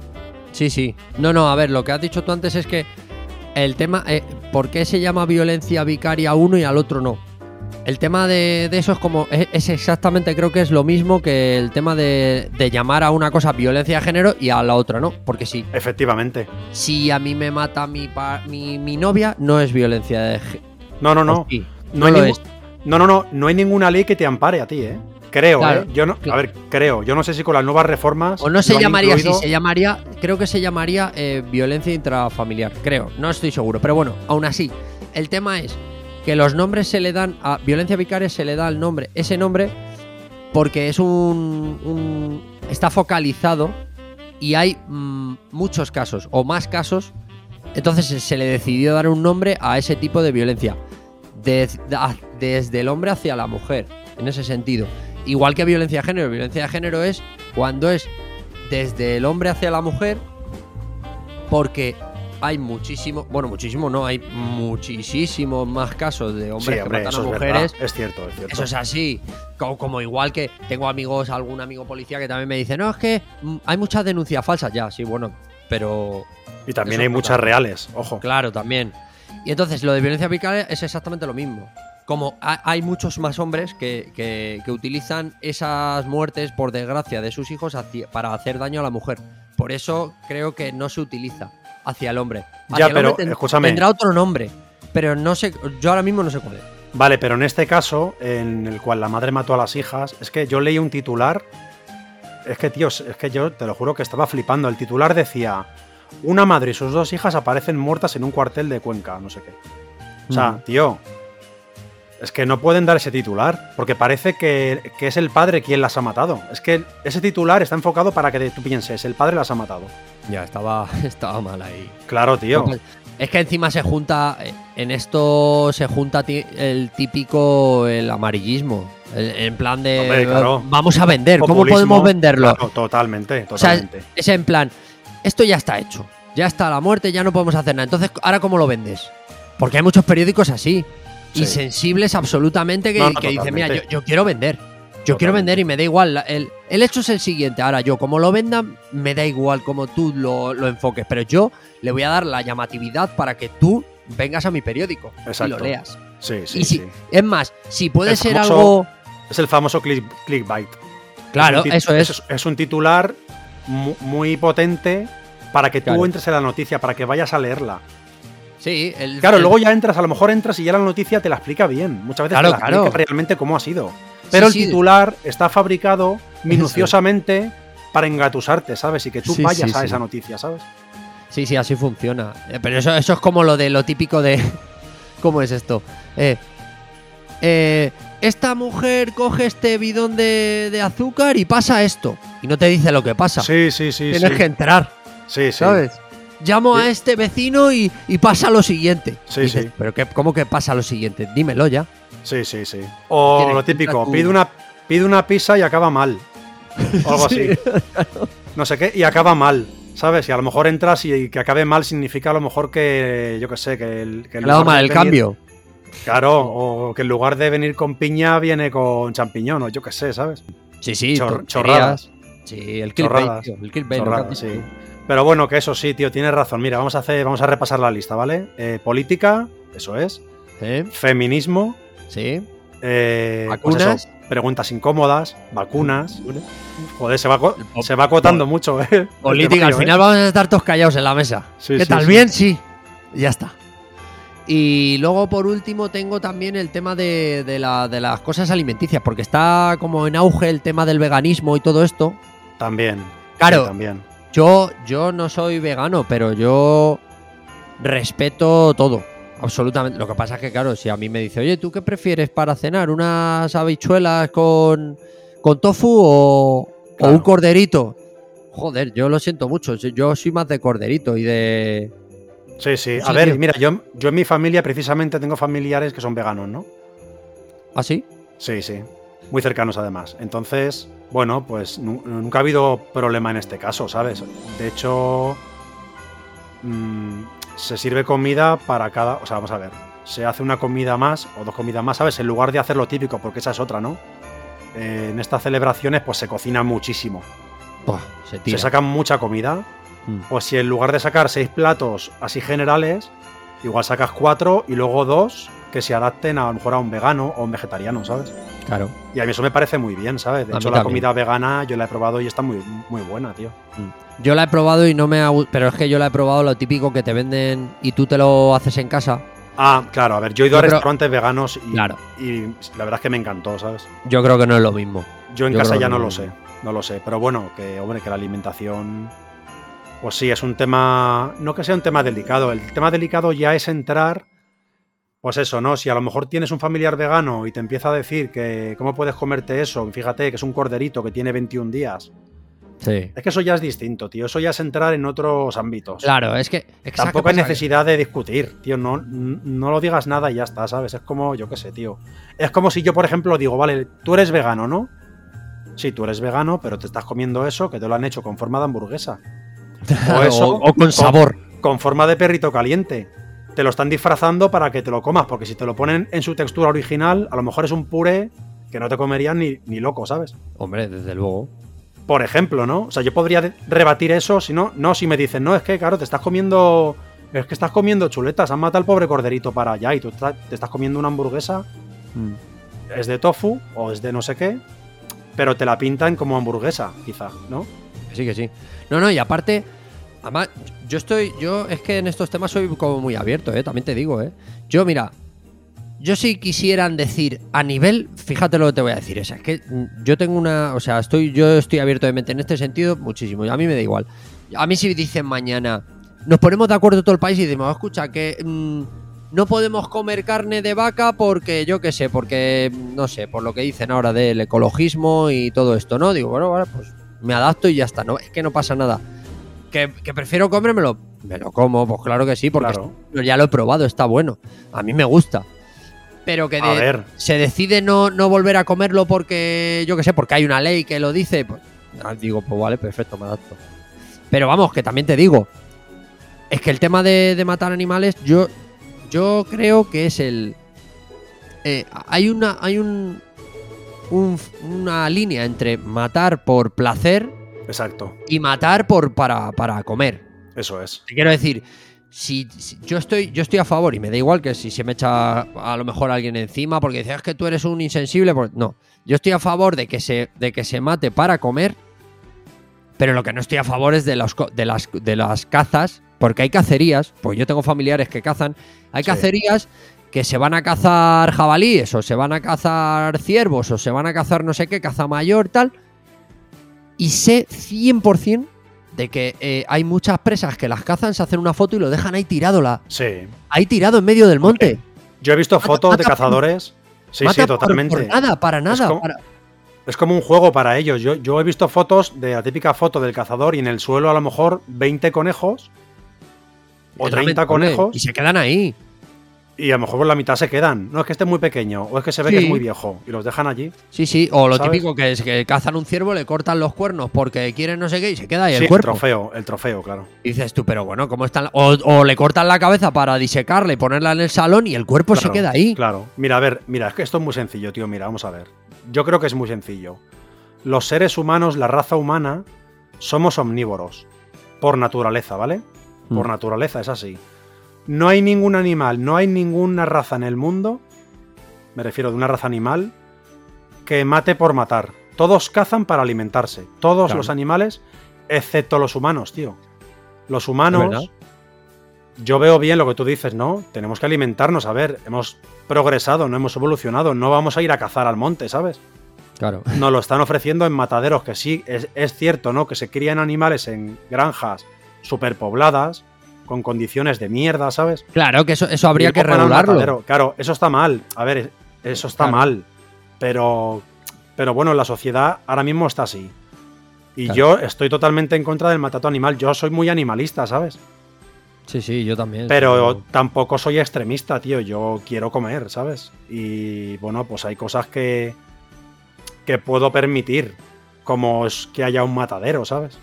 Sí, sí. No, no, a ver, lo que has dicho tú antes es que el tema, eh, ¿por qué se llama violencia vicaria a uno y al otro no? El tema de, de eso es como, es, es exactamente, creo que es lo mismo que el tema de, de llamar a una cosa violencia de género y a la otra no. Porque sí, Efectivamente. si a mí me mata mi, pa- mi, mi novia, no es violencia de género. No, no, no. no, hay lo ningún- es. No, no, no. No hay ninguna ley que te ampare a ti, ¿eh? Creo, Claro, ¿eh? Yo no. A ver, creo. Yo no sé si con las nuevas reformas. O no se llamaría incluido. así, se llamaría, creo que se llamaría eh, violencia intrafamiliar, creo, no estoy seguro, pero bueno, aún así, el tema es que los nombres se le dan a violencia vicaria se le da el nombre, ese nombre, porque es un, está focalizado y hay mm, muchos casos o más casos, entonces se- le decidió dar un nombre a ese tipo de violencia, Des- da- desde el hombre hacia la mujer, en ese sentido. Igual que violencia de género, violencia de género es cuando es desde el hombre hacia la mujer, porque hay muchísimo, bueno, muchísimo no, hay muchísimos más casos de hombres Sí, hombre, que matan a es mujeres. Es cierto, es cierto. Eso es así. Como, como igual que tengo amigos, algún amigo policía que también me dice, no, es que mm, hay muchas denuncias falsas. Ya, sí, bueno, pero Y también hay muchas reales, ojo. Claro, también. Y entonces lo de violencia vicaria es exactamente lo mismo. Como ha- hay muchos más hombres que, que- que utilizan esas muertes, por desgracia, de sus hijos hacia- para hacer daño a la mujer. Por eso creo que no se utiliza hacia el hombre. Hacia Ya, el pero, hombre ten- escúchame. Tendrá otro nombre, pero no sé. Yo ahora mismo no sé cuál es. Vale, pero en este caso, en el cual la madre mató a las hijas, es que yo leí un titular. Es que, tío, es que yo te lo juro que estaba flipando. El titular decía: Una madre y sus dos hijas aparecen muertas en un cuartel de Cuenca, no sé qué. O sea, Mm. tío. Es que no pueden dar ese titular, porque parece que, que es el padre quien las ha matado. Es que ese titular está enfocado para que tú pienses, el padre las ha matado. Ya, estaba, estaba mal ahí. Claro, tío. Es que encima se junta, eh, en esto se junta el típico, el amarillismo. En plan de, Hombre, claro. vamos a vender, ¿cómo podemos venderlo? claro, totalmente, O sea, totalmente. es en plan, esto ya está hecho, ya está la muerte, ya no podemos hacer nada. Entonces, ¿ahora cómo lo vendes? Porque hay muchos periódicos así, Sí. insensibles absolutamente, que, No, no, que dicen, mira, yo, quiero vender. Yo quiero vender y me da igual. El, el hecho es el siguiente. Ahora, yo, como lo vendan, me da igual como tú lo, lo enfoques. Pero yo le voy a dar la llamatividad para que tú vengas a mi periódico y Exacto. lo leas. Sí, sí, y si, sí. Es más, si puede ser algo. Es el famoso click, clickbait. Claro, tit- eso es. Es un titular mu- muy potente para que tú Claro. entres en la noticia, para que vayas a leerla. Sí, el, Claro, el- luego ya entras, a lo mejor entras y ya la noticia te la explica bien. Muchas veces Claro, te la claro. explica realmente cómo ha sido. Pero Sí, el sí. titular está fabricado minuciosamente para engatusarte, ¿sabes? Y que tú vayas a esa noticia, ¿sabes? Sí, sí, así funciona. Eh, Pero eso, eso es como lo de lo típico de. ¿Cómo es esto? Eh, eh, esta mujer coge este bidón de, de azúcar y pasa esto. Y no te dice lo que pasa. Sí, sí, sí. Tienes sí. que entrar, Sí, sí. ¿sabes? Llamo a este vecino y, y pasa lo siguiente. Sí, Dices, sí. ¿Pero qué, cómo que pasa lo siguiente? Dímelo ya. Sí, sí, sí. O lo típico, pide una, pide una pizza y acaba mal. O algo así. No sé qué, y acaba mal. ¿Sabes? Y a lo mejor entras y que acabe mal significa a lo mejor que, yo qué sé, que el, que mal el venir- cambio. Claro, o que en lugar de venir con piña viene con champiñón, o yo qué sé, ¿sabes? Sí, sí. Chor- chorradas. Sí, el clickbait, El clickbait, sí. Pero bueno, que eso sí, tío, tienes razón. Mira, vamos a hacer, vamos a repasar la lista, ¿vale? Eh, política, eso es. Sí, Feminismo, sí. eh, pues Vacunas. eso, preguntas incómodas, vacunas. Joder, se va, se va acotando mucho, ¿eh? Política, al Este final vamos a estar todos callados en la mesa. Sí, ¿Qué sí, tal? ¿Bien? Sí. Ya está. Y luego, por último, tengo también el tema de, de la- de las cosas alimenticias, porque está como en auge el tema del veganismo y todo esto. También. Claro. sí, también. Yo, yo no soy vegano, pero yo respeto todo, absolutamente. Lo que pasa es que, claro, si a mí me dice, oye, ¿tú qué prefieres para cenar? ¿Unas habichuelas con, con tofu o, o un corderito? Joder, yo lo siento mucho. Yo soy más de corderito y de. Sí, sí. A Sí, ver, tío. mira, yo, yo en mi familia precisamente tengo familiares que son veganos, ¿no? ¿Así? Sí, sí. Muy cercanos además. Entonces, bueno, pues nu- nunca ha habido problema en este caso, ¿sabes? De hecho, mm, se sirve comida para cada... O sea, vamos a ver. Se hace una comida más o dos comidas más, ¿sabes? En lugar de hacer lo típico, porque esa es otra, ¿no? Eh, en estas celebraciones pues se cocina muchísimo. Buah, se. Se saca mucha comida. Mm. O si en lugar de sacar seis platos así generales, igual sacas cuatro y luego dos que se adapten a, a lo mejor a un vegano o un vegetariano, ¿sabes? Claro. Y a mí eso me parece muy bien, ¿sabes? De A hecho, la comida vegana yo la he probado y está muy, muy buena, tío. Yo la he probado y no me ha Pero es que yo la he probado lo típico que te venden y tú te lo haces en casa. Ah, claro, a ver, yo he ido a restaurantes veganos y, Claro. y la verdad es que me encantó, ¿sabes? Yo creo que no es lo mismo. Yo en Yo casa ya no no. lo sé, no lo sé. Pero bueno, que hombre, que la alimentación. Pues sí, es un tema. No que sea un tema delicado. El tema delicado ya es entrar. Pues eso, ¿no? Si a lo mejor tienes un familiar vegano y te empieza a decir que cómo puedes comerte eso, fíjate que es un corderito que tiene 21 días. Sí. Es que eso ya es distinto, tío. Eso ya es entrar en otros ámbitos. Claro, es que. es que ¿sabes Tampoco hay necesidad de discutir, tío. No, no lo digas nada y ya está, ¿sabes? Es como, yo qué sé, tío. Es como si yo, por ejemplo, digo, vale, tú eres vegano, ¿no? Sí, tú eres vegano, pero te estás comiendo eso que te lo han hecho con forma de hamburguesa. O eso, o, o con sabor. Con forma de perrito caliente. Te lo están disfrazando para que te lo comas, porque si te lo ponen en su textura original, a lo mejor es un puré que no te comerían ni, ni loco, ¿sabes? Hombre, desde luego. Por ejemplo, ¿no? O sea, yo podría rebatir eso si no, no, si me dicen, no, es que, claro, te estás comiendo. Es que estás comiendo chuletas, han matado al pobre corderito para allá y tú ta- te estás comiendo una hamburguesa, es de tofu o es de no sé qué, pero te la pintan como hamburguesa, quizá, ¿no? Que sí, que sí. No, no, y aparte, además, yo estoy, yo es que en estos temas soy como muy abierto, ¿eh? También te digo, ¿eh? Yo, mira, yo si quisieran decir a nivel, fíjate lo que te voy a decir, es que mm, yo tengo una, o sea, estoy, yo estoy abierto de mente en este sentido muchísimo, y a mí me da igual. A mí si dicen mañana, nos ponemos de acuerdo todo el país y decimos, escucha, que mm, no podemos comer carne de vaca porque, yo qué sé, porque, mm, no sé, por lo que dicen ahora del ecologismo y todo esto, ¿no? Digo, bueno, vale, pues me adapto y ya está, no, es que no pasa nada. ¿Que, que prefiero comérmelo? Me lo como, pues claro que sí, porque Claro. ya lo he probado, está bueno. A mí me gusta. Pero que de- ver, se decide no, no volver a comerlo porque, yo qué sé, porque hay una ley que lo dice, pues ah, digo, pues vale, perfecto, me adapto. Pero vamos, que también te digo, es que el tema de, de matar animales, yo, yo creo que es el... eh, hay una, hay un, un- una línea entre matar por placer exacto, y matar por, para, para comer. eso es. Te quiero decir, si, si- yo estoy yo estoy a favor y me da igual que si se me echa a lo mejor alguien encima porque dice "Ah, es que tú eres un insensible, pues no. Yo estoy a favor de que se de que se mate para comer, pero lo que no estoy a favor es de los de las de las cazas, porque hay cacerías, pues yo tengo familiares que cazan, hay Sí. cacerías que se van a cazar jabalíes o se van a cazar ciervos o se van a cazar no sé qué, caza mayor tal, y sé 100% de que eh, hay muchas presas que las cazan, se hacen una foto y lo dejan ahí tirado, la, Sí. ahí tirado en medio del monte. Yo he visto Mata- fotos de por- cazadores. Sí, Mata sí, totalmente. Por, nada, para nada. como- para- Es como un juego para ellos. Yo, yo he visto fotos de la típica foto del cazador y en el suelo a lo mejor 20 conejos o es 30 lamentable, conejos Y se quedan ahí. Y a lo mejor por la mitad se quedan. No es que esté muy pequeño o es que se ve que es muy viejo y los dejan allí. Sí, sí. O lo ¿Sabes? típico que es que cazan un ciervo, le cortan los cuernos porque quieren no sé qué y se queda ahí Sí, el el cuerpo. trofeo, el trofeo, claro. Y dices tú, pero bueno, ¿cómo están? O, o le cortan la cabeza para disecarla y ponerla en el salón y el cuerpo se queda ahí. Claro. Mira, a ver, mira, es que esto es muy sencillo, tío. Mira, vamos a ver. Yo creo que es muy sencillo. Los seres humanos, la raza humana, somos omnívoros. Por naturaleza, ¿vale? Por Mm. naturaleza, es así. No hay ningún animal, no hay ninguna raza en el mundo, me refiero de una raza animal, que mate por matar. Todos cazan para alimentarse. Todos Claro. los animales, excepto los humanos, tío. Los ¿Es humanos, yo veo bien lo que tú dices, ¿no? Tenemos que alimentarnos, a ver, hemos progresado, no hemos evolucionado, no vamos a ir a cazar al monte, ¿sabes? Claro. Nos lo están ofreciendo en mataderos, que sí, es, es cierto, ¿no? Que se crían animales en granjas superpobladas, con condiciones de mierda, ¿sabes? Claro, que eso, eso habría que regularlo. Claro, eso está mal. A ver, eso está Claro. mal. Pero, pero bueno, la sociedad ahora mismo está así. Y Claro. yo estoy totalmente en contra del maltrato animal. Yo soy muy animalista, ¿sabes? Sí, sí, yo también. Pero sí. tampoco soy extremista, tío. Yo quiero comer, ¿sabes? Y bueno, pues hay cosas que, que puedo permitir. Como es que haya un matadero, ¿sabes?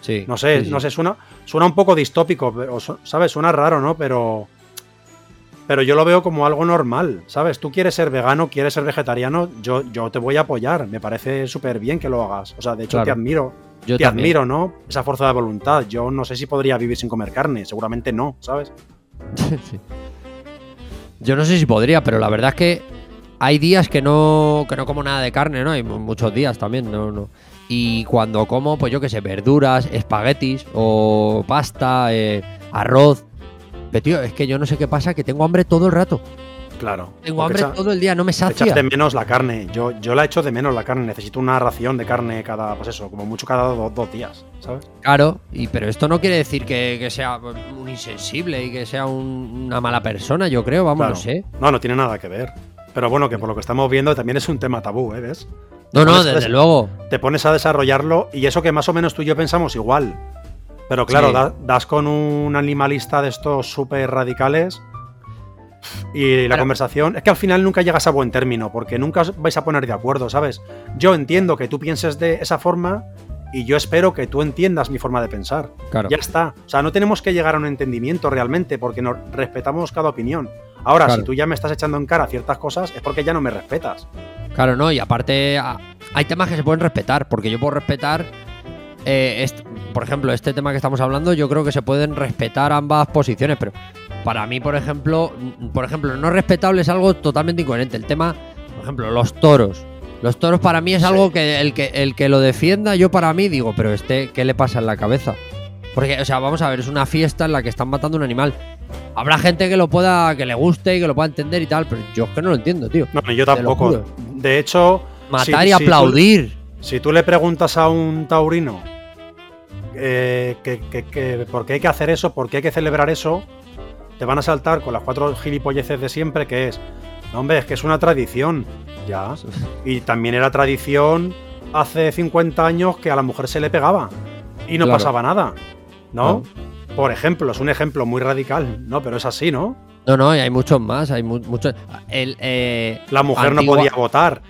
Sí, No sé, sí, sí. no sé, suena, suena un poco distópico, pero, ¿sabes? Suena raro, ¿no? Pero. Pero yo lo veo como algo normal, ¿sabes? Tú quieres ser vegano, quieres ser vegetariano, yo, yo te voy a apoyar. Me parece súper bien que lo hagas. O sea, de hecho, Claro. te admiro. Yo te también. admiro, ¿no? Esa fuerza de voluntad. Yo no sé si podría vivir sin comer carne. Seguramente no, ¿sabes? Sí. Yo no sé si podría, pero la verdad es que hay días que no, que no como nada de carne, ¿no? Hay mu- muchos días también, no, no. Y cuando como, pues yo qué sé, verduras, espaguetis o pasta, eh, arroz. Pero tío, es que yo no sé qué pasa, que tengo hambre todo el rato. Claro. Tengo hambre echa- todo el día, no me echas sacia. de menos la carne. Yo, yo la echo de menos la carne. Necesito una ración de carne cada, pues eso, como mucho cada do- dos días, ¿sabes? Claro, y, pero esto no quiere decir que, que sea un insensible y que sea un- una mala persona, yo creo, vamos, Claro. no sé. No, no tiene nada que ver. Pero bueno, que por lo que estamos viendo también es un tema tabú, ¿eh? ¿Ves? No, no, desde des- luego. Te pones a desarrollarlo y eso que más o menos tú y yo pensamos igual. Pero claro, Sí. da- das con un animalista de estos súper radicales y la Pero- conversación... Es que al final nunca llegas a buen término porque nunca os vais a poner de acuerdo, ¿sabes? Yo entiendo que tú pienses de esa forma y yo espero que tú entiendas mi forma de pensar. Claro. Ya está. O sea, no tenemos que llegar a un entendimiento realmente porque nos respetamos cada opinión. Ahora, Claro. si tú ya me estás echando en cara ciertas cosas, es porque ya no me respetas. Claro, no, y aparte hay temas que se pueden respetar, porque yo puedo respetar, eh, por ejemplo, este tema que estamos hablando, yo creo que se pueden respetar ambas posiciones, pero para mí, por ejemplo, por ejemplo, no respetable es algo totalmente incoherente. El tema, por ejemplo, los toros. Los toros para mí es algo que el, que el que lo defienda, yo para mí digo, pero este, ¿qué le pasa en la cabeza? Porque, o sea, vamos a ver, es una fiesta en la que están matando un animal. Habrá gente que lo pueda, que le guste y que lo pueda entender y tal, pero yo es que no lo entiendo, tío. No, yo tampoco. De hecho, Matar si- y si tú- aplaudir. Si tú le preguntas a un taurino eh, que, que- que por qué hay que hacer eso, por qué hay que celebrar eso, te van a saltar con las cuatro gilipolleces de siempre, que es, no, hombre, es que es una tradición, ya. Y también era tradición hace 50 años que a la mujer se le pegaba y no Claro. pasaba nada, ¿no? Por ejemplo, es un ejemplo muy radical, ¿no? Pero es así, ¿no? No, no, y hay muchos más, hay mu- muchos. El, eh, La mujer Antigua- no podía votar.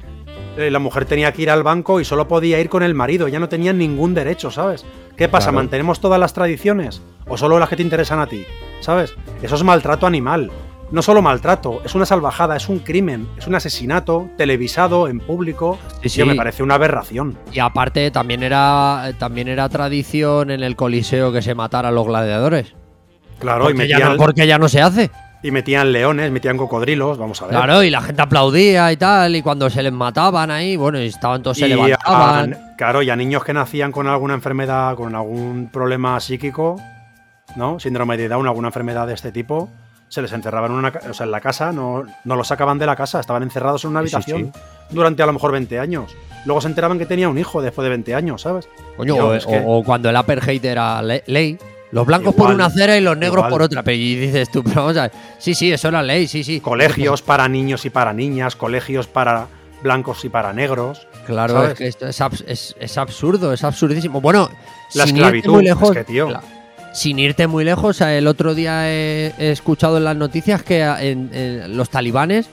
Eh, La mujer tenía que ir al banco y solo podía ir con el marido. Ya no tenía ningún derecho, ¿sabes? ¿Qué pasa? Claro. ¿Mantenemos todas las tradiciones? ¿O solo las que te interesan a ti? ¿Sabes? Eso es maltrato animal. No solo maltrato, es una salvajada, es un crimen, es un asesinato televisado en público. Sí, me parece una aberración. Y aparte también era también era tradición en el Coliseo que se mataran los gladiadores. Claro, y Porque ya, metían, no, porque ya no se hace. y metían leones, metían cocodrilos, vamos a ver. Claro, y la gente aplaudía y tal, y cuando se les mataban ahí, bueno, y estaban todos, se Y a- levantaban. claro, y a niños que nacían con alguna enfermedad, con algún problema psíquico, ¿no? Síndrome de Down, alguna enfermedad de este tipo, se les encerraban en, una, o sea, en la casa, no, no los sacaban de la casa, estaban encerrados en una Sí, sí, habitación durante a lo mejor 20 años. Luego se enteraban que tenía un hijo después de 20 años, ¿sabes? Coño, o, es que- o- o cuando el apartheid era le- ley. Los blancos por una acera y los negros igual. por otra. Pero y dices tú, pero vamos a ver. Sí, sí, eso era ley, sí, sí. Colegios para niños y para niñas, colegios para blancos y para negros. Claro, ¿sabes? es que esto es, abs- es- es absurdo, es absurdísimo. Bueno, La sin esclavitud, irte muy lejos, es que, tío. la- sin irte muy lejos, el otro día he, he escuchado en las noticias que a- en- en los talibanes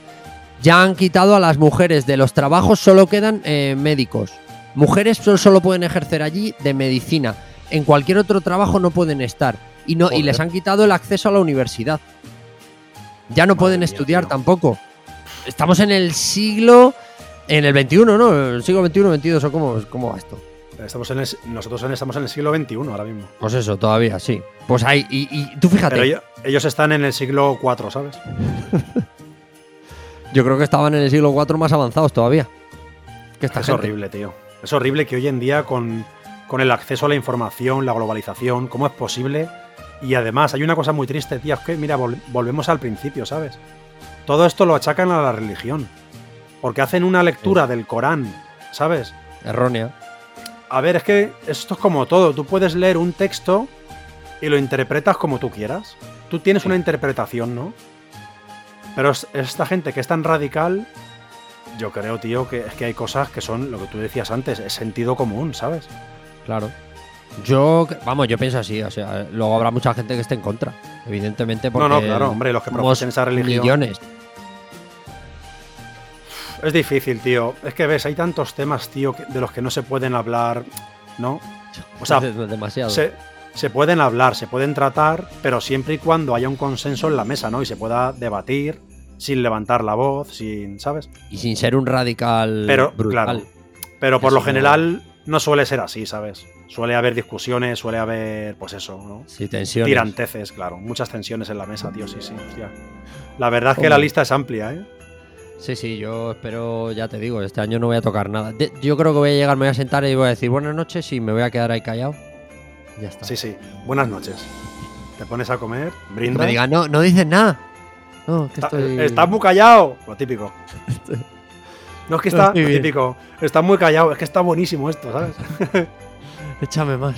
ya han quitado a las mujeres de los trabajos, solo quedan eh, médicos. Mujeres solo, solo pueden ejercer allí de medicina. En cualquier otro trabajo no pueden estar. Y, no, y les han quitado el acceso a la universidad. Ya no Madre pueden mía, estudiar tío. tampoco. Estamos en el siglo. En el 21, ¿no? El siglo 21, 22, o cómo, cómo va esto. Estamos en el- nosotros estamos en el siglo XXI ahora mismo. Pues eso, todavía, sí. Pues hay. Y, y tú fíjate, Pero ellos, ellos están en el siglo IV, ¿sabes? yo creo que estaban en el siglo IV más avanzados todavía. Que esta es gente. horrible, tío. Es horrible que hoy en día con, con el acceso a la información, la globalización, ¿cómo es posible? Y además hay una cosa muy triste, tío, es que, mira, vol- volvemos al principio, ¿sabes? Todo esto lo achacan a la religión. Porque hacen una lectura del Corán, ¿sabes? Errónea. A ver, es que esto es como todo. Tú puedes leer un texto y lo interpretas como tú quieras. Tú tienes una interpretación, ¿no? Pero es- esta gente que es tan radical, yo creo, tío, que es que hay cosas que son lo que tú decías antes, es sentido común, ¿sabes? Claro. Yo, vamos, yo pienso así, o sea, luego habrá mucha gente que esté en contra, evidentemente, porque no, no, claro, hombre, los que somos profesen esa religión. millones. Es difícil, tío. Es que ves, hay tantos temas, tío, que- de los que no se pueden hablar, ¿no? O sea, demasiado. se, se pueden hablar, se pueden tratar, pero siempre y cuando haya un consenso en la mesa, ¿no? Y se pueda debatir sin levantar la voz, sin, ¿sabes? Y sin ser un radical Pero, brutal. claro. Pero por lo Eso general no suele ser así, ¿sabes? Suele haber discusiones, suele haber, pues eso, ¿no? Sí, tensiones. Tiranteces, claro. Muchas tensiones en la mesa, tío, sí, sí. hostia. La verdad es que la lista es amplia, ¿eh? Sí, sí, yo espero, ya te digo, este año no voy a tocar nada. De- yo creo que voy a llegar, me voy a sentar y voy a decir buenas noches y me voy a quedar ahí callado. Ya está. Sí, sí. Buenas noches. Te pones a comer, Que brindas. me digan, no, no dices nada. No, que Está- estoy... Estás muy callado. Lo típico. No es que está lo típico. Está muy callado. Es que está buenísimo esto, ¿sabes? Échame más.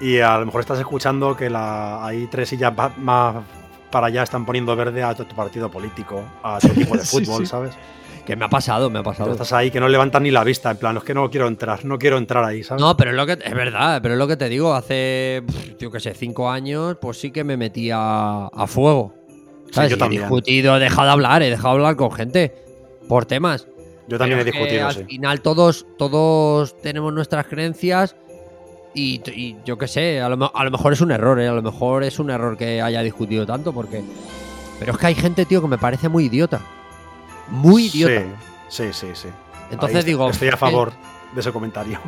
Y a lo mejor estás escuchando que la, hay tres sillas más para allá están poniendo verde a tu, tu partido político, a tu equipo de fútbol, sí. ¿sabes? Que me ha pasado, me ha pasado. estás ahí que no levantas ni la vista, en plan, es que no quiero entrar, no quiero entrar ahí, ¿sabes? No, pero es lo que es verdad, pero es lo que te digo, hace, yo qué sé, cinco años, pues sí que me metí a, a fuego. Yo Y he también. discutido, he dejado de hablar, he dejado de hablar con gente por temas. Yo también he Pero que discutido, al sí. final todos, todos tenemos nuestras creencias y, yo qué sé, a lo, me- a lo mejor es un error, ¿eh? a lo mejor es un error que haya discutido tanto porque... Pero es que hay gente, tío, que me parece muy idiota. Muy idiota. Sí, sí, sí. sí. Entonces Ahí digo... Estoy a que- favor de ese comentario.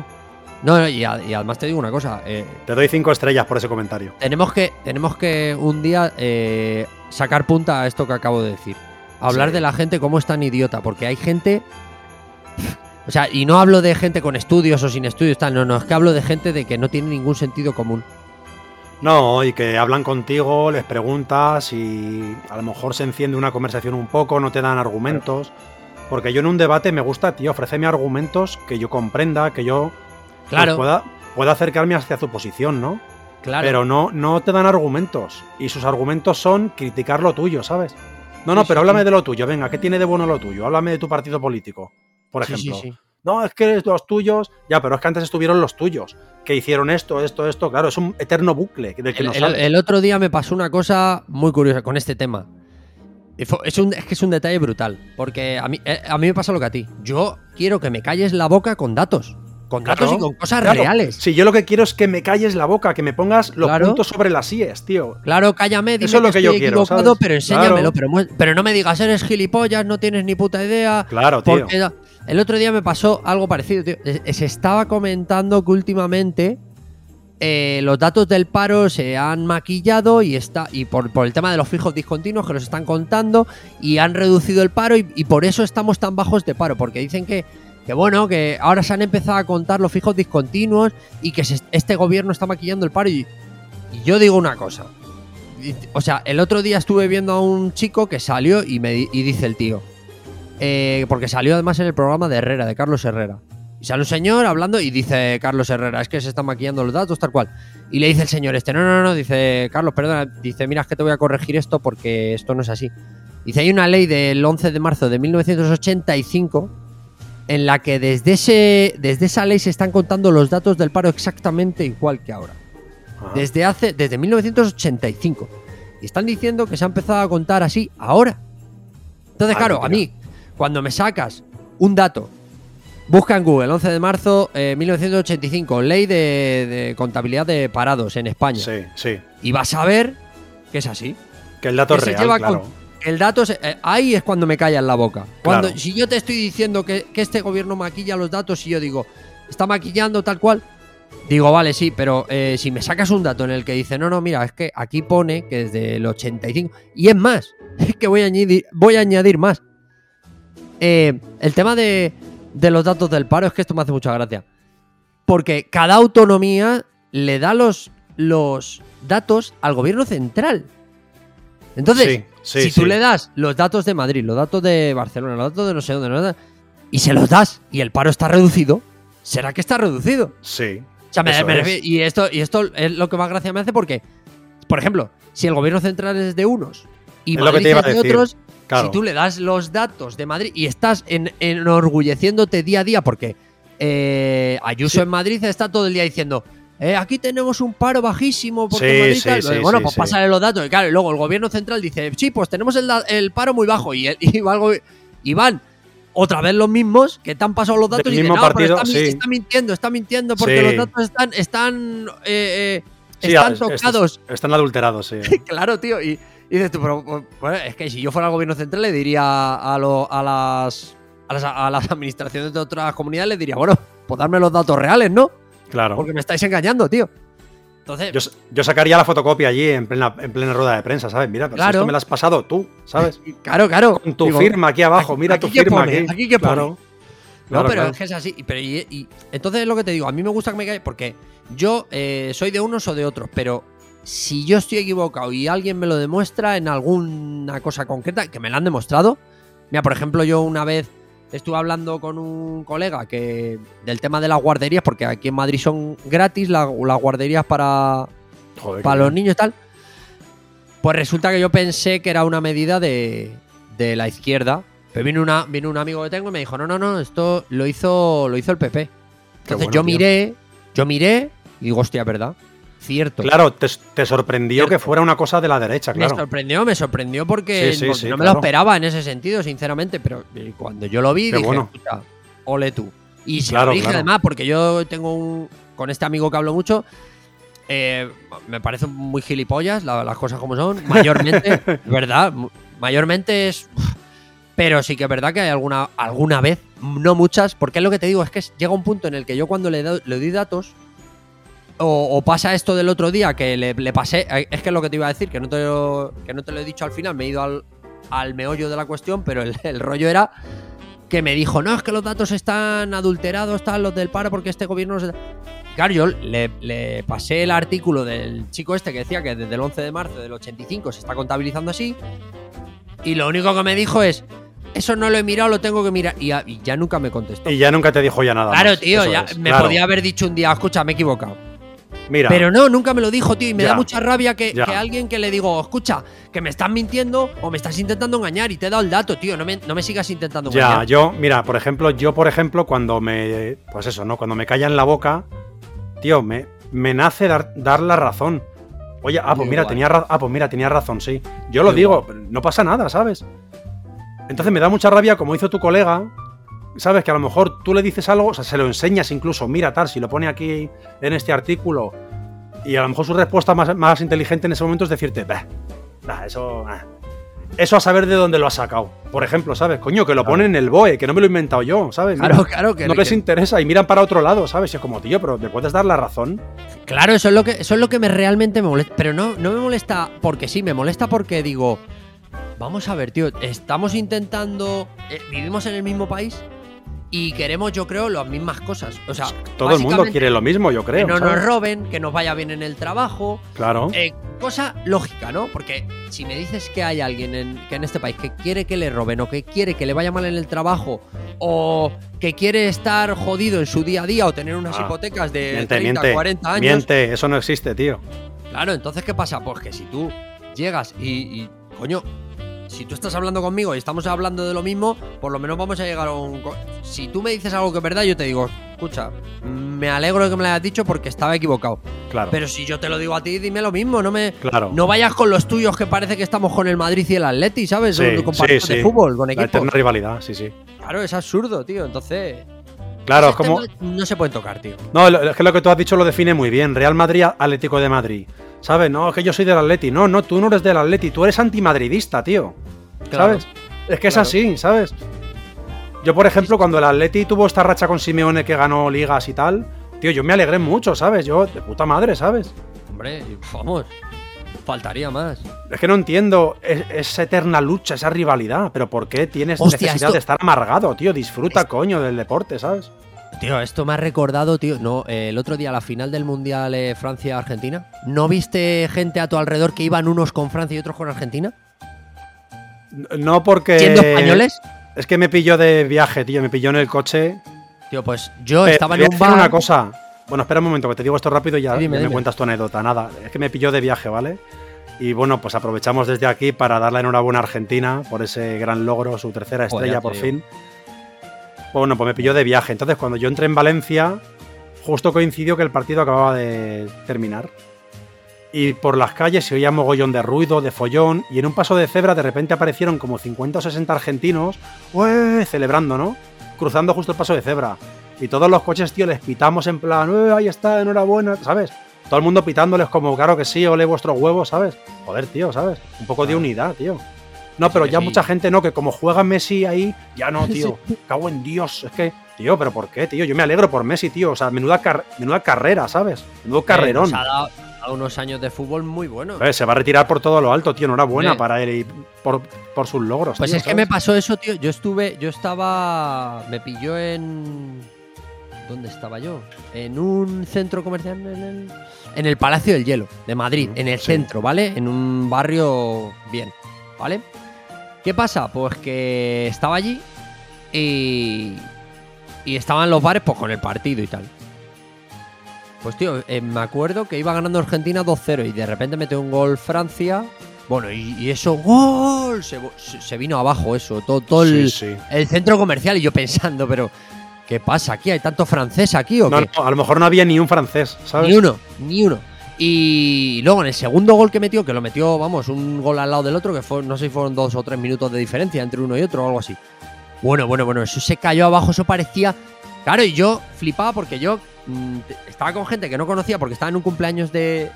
No, no, y, a- y además te digo una cosa. eh, Te doy cinco estrellas por ese comentario. tenemos, que, tenemos que un día eh, sacar punta a esto que acabo de decir. Hablar Sí. de la gente como es tan idiota, porque hay gente... O sea, y no hablo de gente con estudios o sin estudios, tal, no, no, es que hablo de gente de que no tiene ningún sentido común. No, y que hablan contigo, les preguntas y a lo mejor se enciende una conversación un poco, no te dan argumentos. Porque yo en un debate me gusta, tío, ofréceme argumentos que yo comprenda, que yo pues, Claro, pueda, pueda acercarme hacia su posición, ¿no? claro. Pero no, no te dan argumentos. Y sus argumentos son criticar lo tuyo, ¿sabes? No, no, pero háblame de lo tuyo. Venga, ¿qué tiene de bueno lo tuyo? Háblame de tu partido político, por Sí, sí, ejemplo. sí. No, es que los tuyos. Ya, pero es que antes estuvieron los tuyos. Que hicieron esto, esto, esto. Claro, es un eterno bucle del que El, no el- el otro día me pasó una cosa muy curiosa con este tema. Es, un, es que es un detalle brutal. Porque a mí, eh, a mí me pasa lo que a ti. Yo quiero que me calles la boca con datos. Con datos Claro, y con cosas claro. reales. Si yo lo que quiero es que me calles la boca, que me pongas los Claro. puntos sobre las IES, tío. Claro, cállame, dime Eso es lo que yo estoy quiero, ¿sabes? pero enséñamelo. Pero, no me digas, eres gilipollas, no tienes ni puta idea. Claro, tío. Porque el otro día me pasó algo parecido, tío. Se estaba comentando que últimamente eh, los datos del paro se han maquillado y está y por, el tema de los fijos discontinuos que los están contando y han reducido el paro y, por eso estamos tan bajos de paro, porque dicen que, que bueno, que ahora se han empezado a contar los fijos discontinuos y que este gobierno está maquillando el paro y, yo digo una cosa. O sea, el otro día estuve viendo a un chico que salió y me y dice el tío, eh, porque salió además en el programa de Herrera, de Carlos Herrera. Y sale un señor hablando y dice Carlos Herrera, es que se están maquillando los datos, tal cual. Y le dice el señor este, no, no, no, dice Carlos, perdona, dice, mira, es que te voy a corregir esto porque esto no es así. Dice, hay una ley del 11 de marzo de 1985 en la que desde, ese, desde esa ley se están contando los datos del paro exactamente igual que ahora. Desde hace, desde 1985. Y están diciendo que se ha empezado a contar así ahora. Entonces, Ah, claro, a mí, cuando me sacas un dato, busca en Google 11 de marzo eh, 1985, ley de, de contabilidad de parados en España. Sí, sí. Y vas a ver que es así. Que el dato Que es se real, claro. con- El dato, se- eh, ahí es cuando me callan la boca. Cuando, Claro. Si yo te estoy diciendo que, que este gobierno maquilla los datos y yo digo, está maquillando tal cual, digo, vale, sí, pero eh, si me sacas un dato en el que dice, no, no, mira, es que aquí pone que desde el 85, y es más, es que voy a añadir, voy a añadir más. Eh, el tema de, de los datos del paro es que esto me hace mucha gracia. Porque cada autonomía le da los, los datos al gobierno central. Entonces, Sí, sí, si sí. tú le das los datos de Madrid, los datos de Barcelona, los datos de no sé dónde, no y se los das y el paro está reducido, será que está reducido. Sí. sea, me- me refiero- y, esto, y esto es lo que más gracia me hace porque, por ejemplo, si el gobierno central es de unos y Es lo que Madrid te iba es a de decir. otros, Claro. si tú le das los datos de Madrid y estás en, enorgulleciéndote día a día, porque eh, Ayuso Sí. en Madrid está todo el día diciendo. "Eh, aquí tenemos un paro bajísimo porque Sí, Madrid sí, tal". sí, bueno, pues pásale los datos. Y claro, y luego el gobierno central dice, sí, pues tenemos el, el paro muy bajo. Y, el- y, y van otra vez los mismos que te han pasado los datos Del y dicen, no, pero partido, está, mi- sí. está mintiendo, está mintiendo porque Sí. los datos están, están, eh, eh, Sí, están es- es- tocados. Están adulterados, sí. Claro, tío. Y, y dices tú, pero bueno, es que si yo fuera el gobierno central le diría a, lo- a las, a las a las administraciones de otras comunidades, les diría, bueno, pues darme los datos reales, ¿no? Claro. Porque me estáis engañando, tío. Entonces, Yo, yo sacaría la fotocopia allí en plena, en plena rueda de prensa, ¿sabes? Mira, pero si Claro. esto me lo has pasado tú, ¿sabes? claro, claro. Con tu Digo, firma aquí abajo, aquí- mira aquí tu firma pone, aquí. aquí qué pone. Claro. No, Claro, pero claro. es que es así. Y, pero, y- y- entonces es lo que te digo, a mí me gusta que me caiga porque yo eh, soy de unos o de otros, pero si yo estoy equivocado y alguien me lo demuestra en alguna cosa concreta, que me la han demostrado. Mira, por ejemplo, yo una vez estuve hablando con un colega que del tema de las guarderías, porque aquí en Madrid son gratis la- las guarderías para, Joder, para los niños y tal. Pues resulta que yo pensé que era una medida de, de la izquierda. Pero vino, una, vino un amigo que tengo y me dijo, no, no, no, esto lo hizo, lo hizo el PP. Entonces bueno, yo tío. miré, yo miré y digo, hostia, ¿verdad? Cierto. Claro, te, te sorprendió Cierto. que fuera una cosa de la derecha, Me claro. sorprendió, me sorprendió porque, Sí, sí, porque sí, no me lo esperaba en ese sentido, sinceramente. Pero eh, cuando yo lo vi, Qué dije, bueno. "Escucha, ole tú. Y se Claro, lo dije claro. además, porque yo tengo un. Con este amigo que hablo mucho, eh, me parece muy gilipollas, la- las cosas como son, mayormente, ¿verdad? Mayormente es. Pero sí que es verdad que hay alguna, alguna vez, no muchas, porque es lo que te digo, es que llega un punto en el que yo cuando le, do- le doy datos, o, o pasa esto del otro día que le, le pasé, eh, es que es lo que te iba a decir, que no te lo, que no te lo he dicho al final, me he ido al, al meollo de la cuestión, pero el, el rollo era que me dijo, no, es que los datos están adulterados, están los del paro porque este gobierno no se... Claro, yo le, le pasé el artículo del chico este que decía que desde el 11 de marzo del 85 se está contabilizando así, y lo único que me dijo es, eso no lo he mirado, lo tengo que mirar, y, ya- y ya nunca me contestó. Y ya nunca te dijo ya nada. Claro, más. tío, ya es, me claro. podía haber dicho un día, escucha, me he equivocado. Mira, Pero no, nunca me lo dijo, tío. Y me Ya. da mucha rabia que, Ya. que alguien que le digo, escucha, que me estás mintiendo o me estás intentando engañar y te he dado el dato, tío. No me, no me sigas intentando ya, engañar. yo, mira, por ejemplo, yo, por ejemplo, cuando me. Pues eso, ¿no? Cuando me callan la boca, tío, me, me nace dar, dar la razón. Oye, ah, pues mira, tenía ah, pues mira, tenía razón, sí. Yo lo digo, no pasa nada, ¿sabes? Entonces me da mucha rabia, como hizo tu colega, ¿sabes? Que a lo mejor tú le dices algo, o sea, se lo enseñas incluso, mira, tal, si lo pone aquí en este artículo, y a lo mejor su respuesta más, más inteligente en ese momento es decirte, bah, bah, eso. bah". Eso a saber de dónde lo has sacado. Por ejemplo, ¿sabes? Coño, que lo Claro. ponen en el BOE, que no me lo he inventado yo, ¿sabes? Mira, Claro, claro, que, no les que- interesa y miran para otro lado, ¿sabes? Y es como, tío, pero ¿me puedes dar la razón? claro, eso es lo que eso es lo que me realmente me molesta. Pero no, no me molesta porque sí, me molesta porque digo, vamos a ver, tío, estamos intentando. eh, vivimos en el mismo país y queremos, yo creo, las mismas cosas. O sea, Todo el mundo quiere lo mismo, yo creo. Que no ¿sabes? nos roben, que nos vaya bien en el trabajo. Claro. Eh, cosa lógica, ¿no? Porque si me dices que hay alguien en, que en este país que quiere que le roben o que quiere que le vaya mal en el trabajo o que quiere estar jodido en su día a día o tener unas Ah, hipotecas de miente, 30, miente. 40 años. Miente, eso no existe, tío. Claro, entonces ¿qué pasa? Pues que si tú llegas y, y, coño, si tú estás hablando conmigo y estamos hablando de lo mismo, por lo menos vamos a llegar a un... Si tú me dices algo que es verdad, yo te digo, escucha, me alegro de que me lo hayas dicho porque estaba equivocado. Claro. Pero si yo te lo digo a ti, dime lo mismo, no me... claro. No vayas con los tuyos que parece que estamos con el Madrid y el Atleti, ¿sabes? Sí, con sí, sí. de fútbol, con La equipos. eterna rivalidad, sí, sí. Claro, es absurdo, tío. Entonces. Claro, es como. No se pueden tocar, tío. No, es que lo que tú has dicho lo define muy bien. Real Madrid, Atlético de Madrid. ¿Sabes? No, es que yo soy del Atleti. No, no, tú no eres del Atleti. Tú eres antimadridista, tío. Claro. ¿Sabes? Es que es Claro. así, ¿sabes? Yo, por ejemplo, cuando el Atleti tuvo esta racha con Simeone que ganó ligas y tal, tío, yo me alegré mucho, ¿sabes? Yo, de puta madre, ¿sabes? Hombre, vamos. Faltaría más. Es que no entiendo es- esa eterna lucha, esa rivalidad. Pero ¿por qué tienes Hostia, necesidad esto- de estar amargado, tío? Disfruta, Es- coño, del deporte, ¿sabes? Tío, esto me ha recordado, tío. No, eh, el otro día, la final del Mundial eh, Francia-Argentina. ¿No viste gente a tu alrededor que iban unos con Francia y otros con Argentina? No porque. ¿Siendo españoles? Es que me pilló de viaje, tío. Me pilló en el coche. Tío, pues yo estaba en un bar. una cosa. Bueno, espera un momento, que te digo esto rápido y ya, Dime, me dime. cuentas tu anécdota. Nada, es que me pilló de viaje, ¿vale? Y bueno, pues aprovechamos desde aquí para darle enhorabuena a Argentina por ese gran logro, su tercera estrella por digo. Bueno, pues me pilló de viaje. Entonces, cuando yo entré en Valencia, justo coincidió que el partido acababa de terminar. Y por las calles se oía mogollón de ruido, de follón, y en un paso de cebra de repente aparecieron como 50 o 60 argentinos, ¡ué! celebrando, ¿no? Cruzando justo el paso de cebra. Y todos los coches, tío, les pitamos en plan, ¡eh, ahí está, enhorabuena! ¿Sabes? Todo el mundo pitándoles como, claro que sí, ole vuestros huevos, ¿sabes? Joder, tío, ¿sabes? Un poco de unidad, tío. No, pero ya sí. mucha gente no, que como juega Messi ahí, ya no, tío. Cago en Dios. Es que, tío, pero ¿por qué, tío? Yo me alegro por Messi, tío. O sea, menuda, car- menuda carrera, ¿sabes? Menudo carrerón. Eh, nos ha dado, unos años de fútbol muy buenos. Se va a retirar por todo lo alto, tío. Enhorabuena para él y por, por sus logros. Pues tío, es que me pasó eso, tío. Yo estuve, yo estaba, me pilló en, ¿dónde estaba yo? En un centro comercial en el, en el Palacio del Hielo de Madrid, Mm, en el sí. centro, ¿vale? En un barrio bien, ¿vale? ¿Qué pasa? Pues que estaba allí y y estaban los bares pues con el partido y tal. Pues tío, eh, me acuerdo que iba ganando Argentina 2-0 y de repente metió un gol Francia. Bueno, y, y eso, ¡gol! Se, vo- se- se vino abajo eso, todo, todo el, Sí, sí. el centro comercial y yo pensando, pero ¿qué pasa aquí? ¿Hay tanto francés aquí o No, qué? no, a lo mejor no había ni un francés, ¿sabes? Ni uno, ni uno. Y luego en el segundo gol que metió, que lo metió, vamos, un gol al lado del otro, que fue, no sé si fueron dos o tres minutos de diferencia entre uno y otro o algo así. Bueno, bueno, bueno, eso se cayó abajo, eso parecía. Claro, y yo flipaba porque yo mm, estaba con gente que no conocía porque estaba en un cumpleaños de,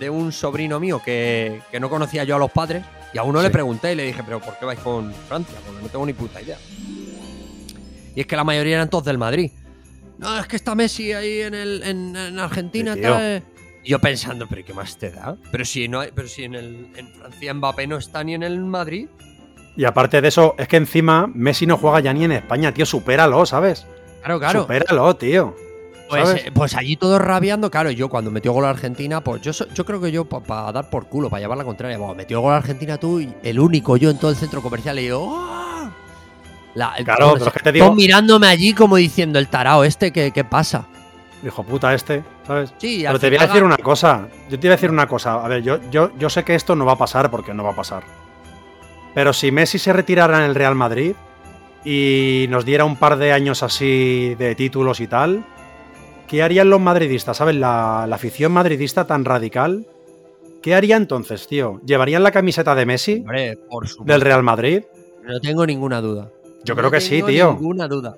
de un sobrino mío que, que no conocía yo a los padres. Y a uno le pregunté y le dije, ¿pero por qué vais con Francia? Porque no tengo ni puta idea. Y es que la mayoría eran todos del Madrid. No, es que está Messi ahí en, el, en, en Argentina. Sí, tío. Tal". Y yo pensando, ¿pero qué más te da? Pero si, no hay, pero si en, el, en Francia Mbappé no está ni en el Madrid. Y aparte de eso, es que encima Messi no juega ya ni en España, tío. Supéralo, ¿sabes? Claro, claro. Supéralo, tío. Pues, eh, pues allí todos rabiando, claro, yo cuando metió gol a Argentina, pues yo, yo creo que yo para dar por culo, para llevar la contraria, bueno, metió gol a Argentina tú y el único yo en todo el centro comercial y yo... La- el- Claro, pero es que te digo, mirándome allí como diciendo el tarao este, ¿qué, qué pasa? Hijo puta este, ¿sabes? Sí, Pero te voy a decir una cosa. Yo te voy a decir una cosa. A ver, yo, yo, yo sé que esto no va a pasar porque no va a pasar. Pero si Messi se retirara en el Real Madrid y nos diera un par de años así de títulos y tal, ¿qué harían los madridistas? ¿Sabes? La, la afición madridista tan radical. ¿Qué haría entonces, tío? ¿Llevarían la camiseta de Messi Hombre, por supuesto. del Real Madrid? No tengo ninguna duda. Yo No creo que sí, tengo tío. Ninguna duda.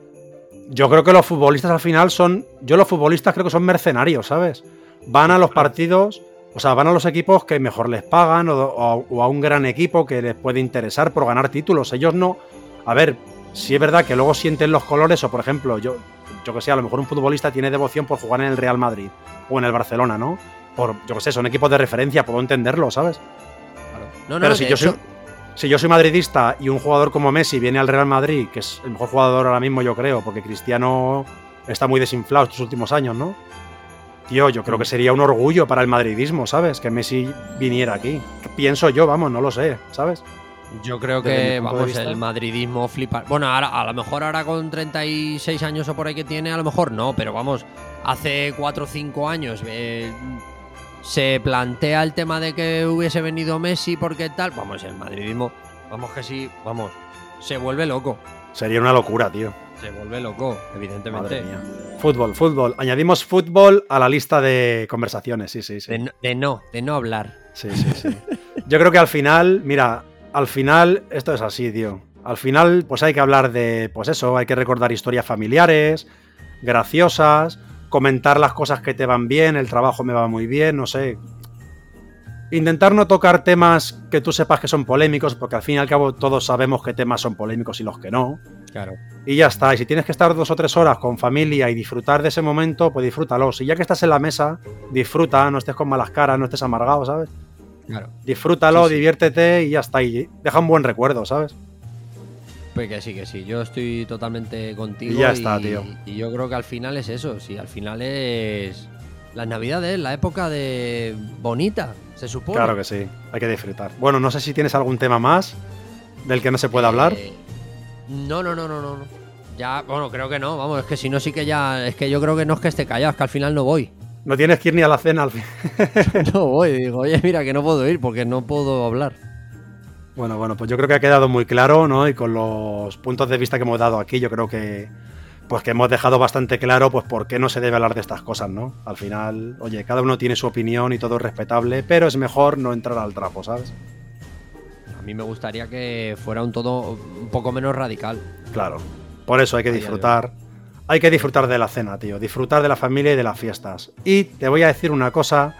Yo creo que los futbolistas al final son. Yo los futbolistas creo que son mercenarios, ¿sabes? Van a los partidos, o sea, van a los equipos que mejor les pagan o, o- o a un gran equipo que les puede interesar por ganar títulos. Ellos no. A ver, si es verdad que luego sienten los colores, o por ejemplo, yo, yo que sé, a lo mejor un futbolista tiene devoción por jugar en el Real Madrid o en el Barcelona, ¿no? Por, yo que sé, son equipos de referencia, puedo entenderlo, ¿sabes? Claro. No, no, Pero si yo, hecho- soy, si yo soy madridista y un jugador como Messi viene al Real Madrid, que es el mejor jugador ahora mismo, yo creo, porque Cristiano está muy desinflado estos últimos años, ¿no? Tío, yo creo que sería un orgullo para el madridismo, ¿sabes? Que Messi viniera aquí. Pienso yo, vamos, no lo sé, ¿sabes? Yo creo que, vamos, el madridismo flipa. Bueno, ahora, a lo mejor ahora con 36 años o por ahí que tiene, a lo mejor no, pero vamos, hace 4 o 5 años eh, se plantea el tema de que hubiese venido Messi porque tal. Vamos, el madridismo, vamos que sí, vamos, se vuelve loco. Sería una locura, tío. Se vuelve loco, evidentemente. Madre mía. Fútbol, fútbol. Añadimos fútbol a la lista de conversaciones, sí, sí, sí. De, no, de no, de no hablar. Sí, sí, sí. Yo creo que al final, mira, al final esto es así, tío. Al final, pues hay que hablar de, pues eso, hay que recordar historias familiares, graciosas, comentar las cosas que te van bien, el trabajo me va muy bien, no sé. Intentar no tocar temas que tú sepas que son polémicos, porque al fin y al cabo todos sabemos qué temas son polémicos y los que no. Claro. Y ya está. Y si tienes que estar dos o tres horas con familia y disfrutar de ese momento, pues disfrútalo. Si ya que estás en la mesa, disfruta, no estés con malas caras, no estés amargado, ¿sabes? Claro. Disfrútalo, Sí, sí. diviértete y ya está. Y deja un buen recuerdo, ¿sabes? Pues que sí, que sí. Yo estoy totalmente contigo. Y ya está, tío. Y yo creo que al final es eso. Sí, al final es. Las navidades, la época de. bonita, se supone. Claro que sí. Hay que disfrutar. Bueno, no sé si tienes algún tema más del que no se hablar. Eh, no, no, no, no, no. no. Ya, bueno, creo que no, vamos, es que si no sí que ya, es que yo creo que no es que esté callado, es que al final no voy. No tienes que ir ni a la cena al fin. no voy, digo, oye, mira que no puedo ir porque no puedo hablar. Bueno, bueno, pues yo creo que ha quedado muy claro, ¿no? Y con los puntos de vista que hemos dado aquí, yo creo que pues que hemos dejado bastante claro pues por qué no se debe hablar de estas cosas, ¿no? Al final, oye, cada uno tiene su opinión y todo es respetable, pero es mejor no entrar al trapo, ¿sabes? A mí me gustaría que fuera un todo un poco menos radical. Claro. Por eso hay que disfrutar. Hay que disfrutar de la cena, tío. Disfrutar de la familia y de las fiestas. Y te voy a decir una cosa.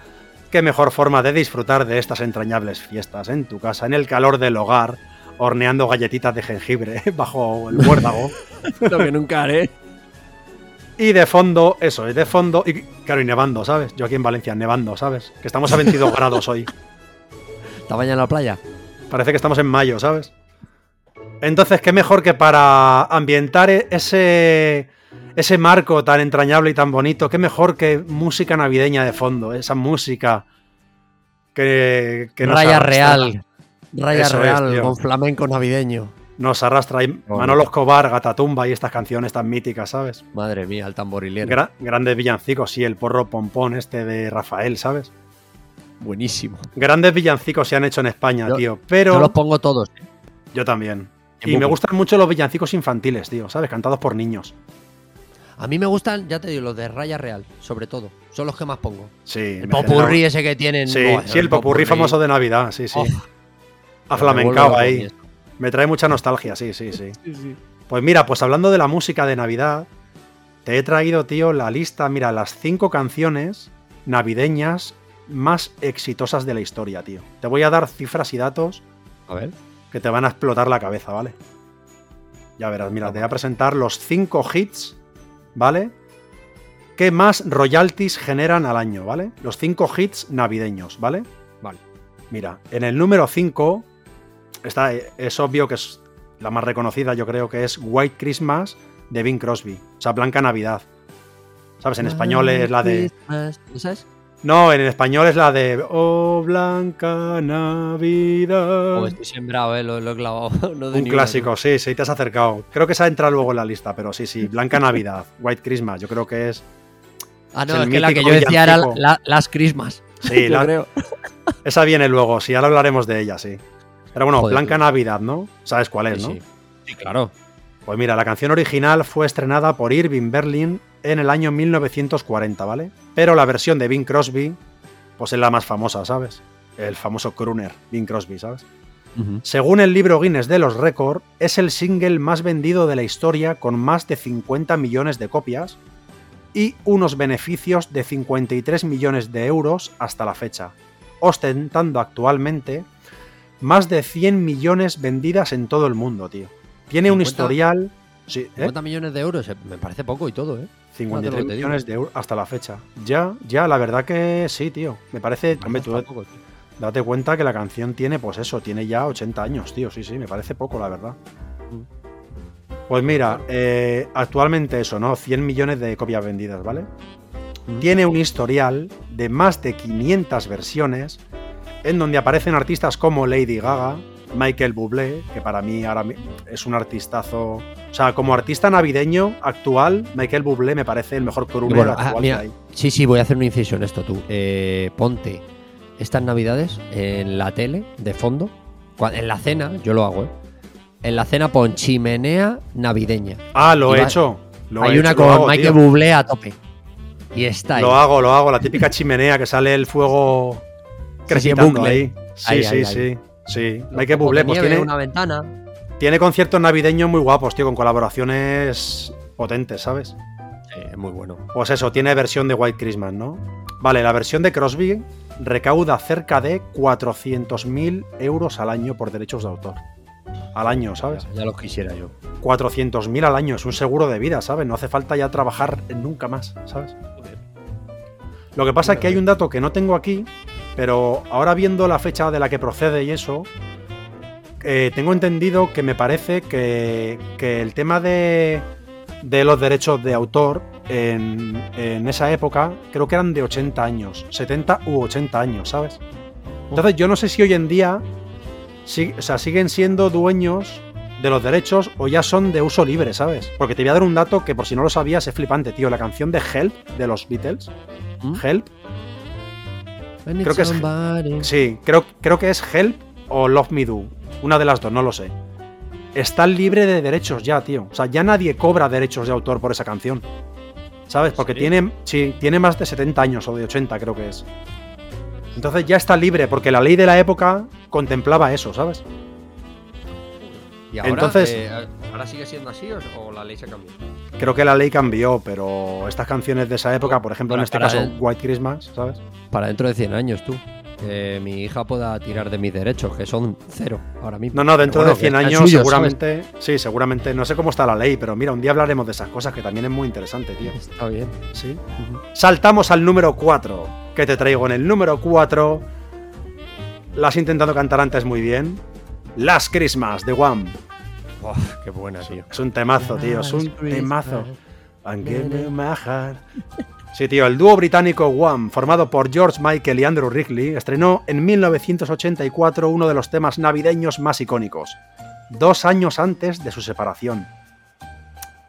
Qué mejor forma de disfrutar de estas entrañables fiestas en tu casa, en el calor del hogar, horneando galletitas de jengibre bajo el muérdago. Lo que nunca haré. Y de fondo, eso, es de fondo. Y claro, y nevando, ¿sabes? Yo aquí en Valencia, nevando, ¿sabes? Que estamos a 22 grados hoy. ¿Está bañando en la playa? Parece que estamos en mayo, ¿sabes? Entonces, qué mejor que para ambientar e-, ese, ese marco tan entrañable y tan bonito, qué mejor que música navideña de fondo, esa música que, que nos Raya arrastra. real. Raya Eso real con flamenco navideño. Nos arrastra ahí Manolo Escobar, Gatatumba y estas canciones tan míticas, ¿sabes? Madre mía, el tamborilero. Gra- grandes villancicos, sí, el porro pompón este de Rafael, ¿sabes? Buenísimo. Grandes villancicos se han hecho en España, Yo- tío. Pero Yo los pongo todos. ¿eh? yo también. Y me gustan mucho los villancicos infantiles, tío, ¿sabes? Cantados por niños. A mí me gustan, ya te digo, los de raya real, sobre todo. Son los que más pongo. Sí. El popurrí genera- ese que tienen. Sí, sí, el popurrí famoso de Navidad, sí, sí. Oh, A me flamencao vuelvo ahí. Me trae mucha nostalgia, sí, sí, sí. sí, sí. Pues mira, pues hablando de la música de Navidad, te he traído, tío, la lista, mira, las cinco canciones navideñas más exitosas de la historia, tío. Te voy a dar cifras y datos A ver. que te van a explotar la cabeza, ¿vale? Ya verás, mira, te voy a presentar los cinco hits, ¿vale? ¿Qué más royalties generan al año, ¿vale? Los cinco hits navideños, ¿vale? Vale. Mira, en el número 5 está, es obvio que es la más reconocida, yo creo que es White Christmas de Bing Crosby. O sea, Blanca Navidad. ¿Sabes? En español es la de. No, en español es la de. Oh, Blanca Navidad. Oh, estoy sembrado, eh, lo, lo he clavado. No de Un clásico, sí, sí, te has acercado. Creo que esa entra luego en la lista, pero sí, sí. Blanca Navidad, White Christmas, yo creo que es. Ah, no, es es, el que la que yo decía era la- las Christmas. Sí, yo la- creo. esa viene luego, sí, ahora hablaremos de ella, sí. Pero bueno, Joder, Blanca tío. Navidad, ¿no? ¿Sabes cuál es, Sí, no? sí. Sí, claro. Pues mira, la canción original fue estrenada por Irving Berlin en el año 1940, ¿vale? Pero la versión de Bing Crosby, pues es la más famosa, ¿sabes? El famoso crooner, Bing Crosby, ¿sabes? Según el libro Guinness de los récords, es el single más vendido de la historia con más de 50 millones de copias y unos beneficios de 53 millones de euros hasta la fecha, ostentando actualmente más de 100 millones vendidas en todo el mundo, tío. Tiene un 50 historial... Sí, ¿eh? 50 millones de euros, eh, me parece poco y todo, ¿eh? 53 Fíjate lo que te digo. millones de euros hasta la fecha. Ya, ya, la verdad que sí, tío. Me parece... Me hombre, parece tú poco, tío. date cuenta que la canción tiene, pues eso, tiene ya 80 años, tío. Sí, sí, me parece poco, la verdad. Pues mira, eh, actualmente eso, ¿no? 100 millones de copias vendidas, ¿vale? Mm. Tiene un historial de más de 500 versiones en donde aparecen artistas como Lady Gaga, Michael Bublé, que para mí ahora es un artistazo. O sea, como artista navideño actual, Michael Bublé me parece el mejor crooner Bueno, ah, actual mira, que hay. Sí, sí, voy a hacer un inciso en esto tú. Eh, ponte estas navidades en la tele, de fondo. En la cena, yo lo hago, ¿eh? En la cena pon chimenea navideña. Ah, lo Y he va- hecho. Lo Hay he una hecho, con hago, Michael tío. Bublé a tope. Y está ahí. Lo hago, lo hago, la típica chimenea que sale el fuego Sí, sí, ahí. Sí, Ahí, sí, ahí, sí. Sí, copos Bublé pues tiene, una ventana. tiene conciertos navideños muy guapos, tío, con colaboraciones potentes, ¿sabes? Sí, es muy bueno. Pues eso, tiene versión de White Christmas, ¿no? Vale, la versión de Crosby recauda cerca de 400.000 euros al año por derechos de autor. Al año, ¿sabes? Ya, ya lo quisiera yo. 400.000 al año, es un seguro de vida, ¿sabes? No hace falta ya trabajar nunca más, ¿sabes? Lo que pasa es que hay un dato que no tengo aquí, pero ahora viendo la fecha de la que procede y eso, eh, tengo entendido que me parece que, que el tema de, de los derechos de autor en, en esa época creo que eran de 80 años, 70 u 80 años, ¿sabes? Entonces yo no sé si hoy en día si- o sea, siguen siendo dueños de los derechos o ya son de uso libre, ¿sabes? Porque te voy a dar un dato que por si no lo sabías es flipante, tío. La canción de Help de los Beatles, ¿Mm? Help, Creo que es- sí, creo, creo que es Help o Love Me Do. Una de las dos, no lo sé. Está libre de derechos ya, tío. O sea, ya nadie cobra derechos de autor por esa canción. ¿Sabes? Porque ¿Sí? tiene, sí, tiene más de 70 años o de 80, creo que es. Entonces ya está libre, porque la ley de la época contemplaba eso, ¿sabes? Y ahora, Entonces- eh, ¿ahora sigue siendo así o, o la ley se cambió? Creo que la ley cambió, pero estas canciones de esa época, por ejemplo, en este caso, el- White Christmas, ¿sabes? Para dentro de 100 años, tú. Que mi hija pueda tirar de mis derechos, que son cero ahora mismo. No, no, dentro bueno, de 100 que sean años seguramente, sí, seguramente, no sé cómo está la ley, pero mira, un día hablaremos de esas cosas que también es muy interesante, tío. Está bien. Sí. Saltamos al número 4, que te traigo en el número 4. La has intentado cantar antes muy bien. Last Christmas de Wham. Oh, qué buena, tío. Es un temazo, tío, es un Last Christmas. temazo. And give me my heart. Sí, tío, el dúo británico Wham, formado por George Michael y Andrew Wrigley, estrenó en 1984 uno de los temas navideños más icónicos, dos años antes de su separación.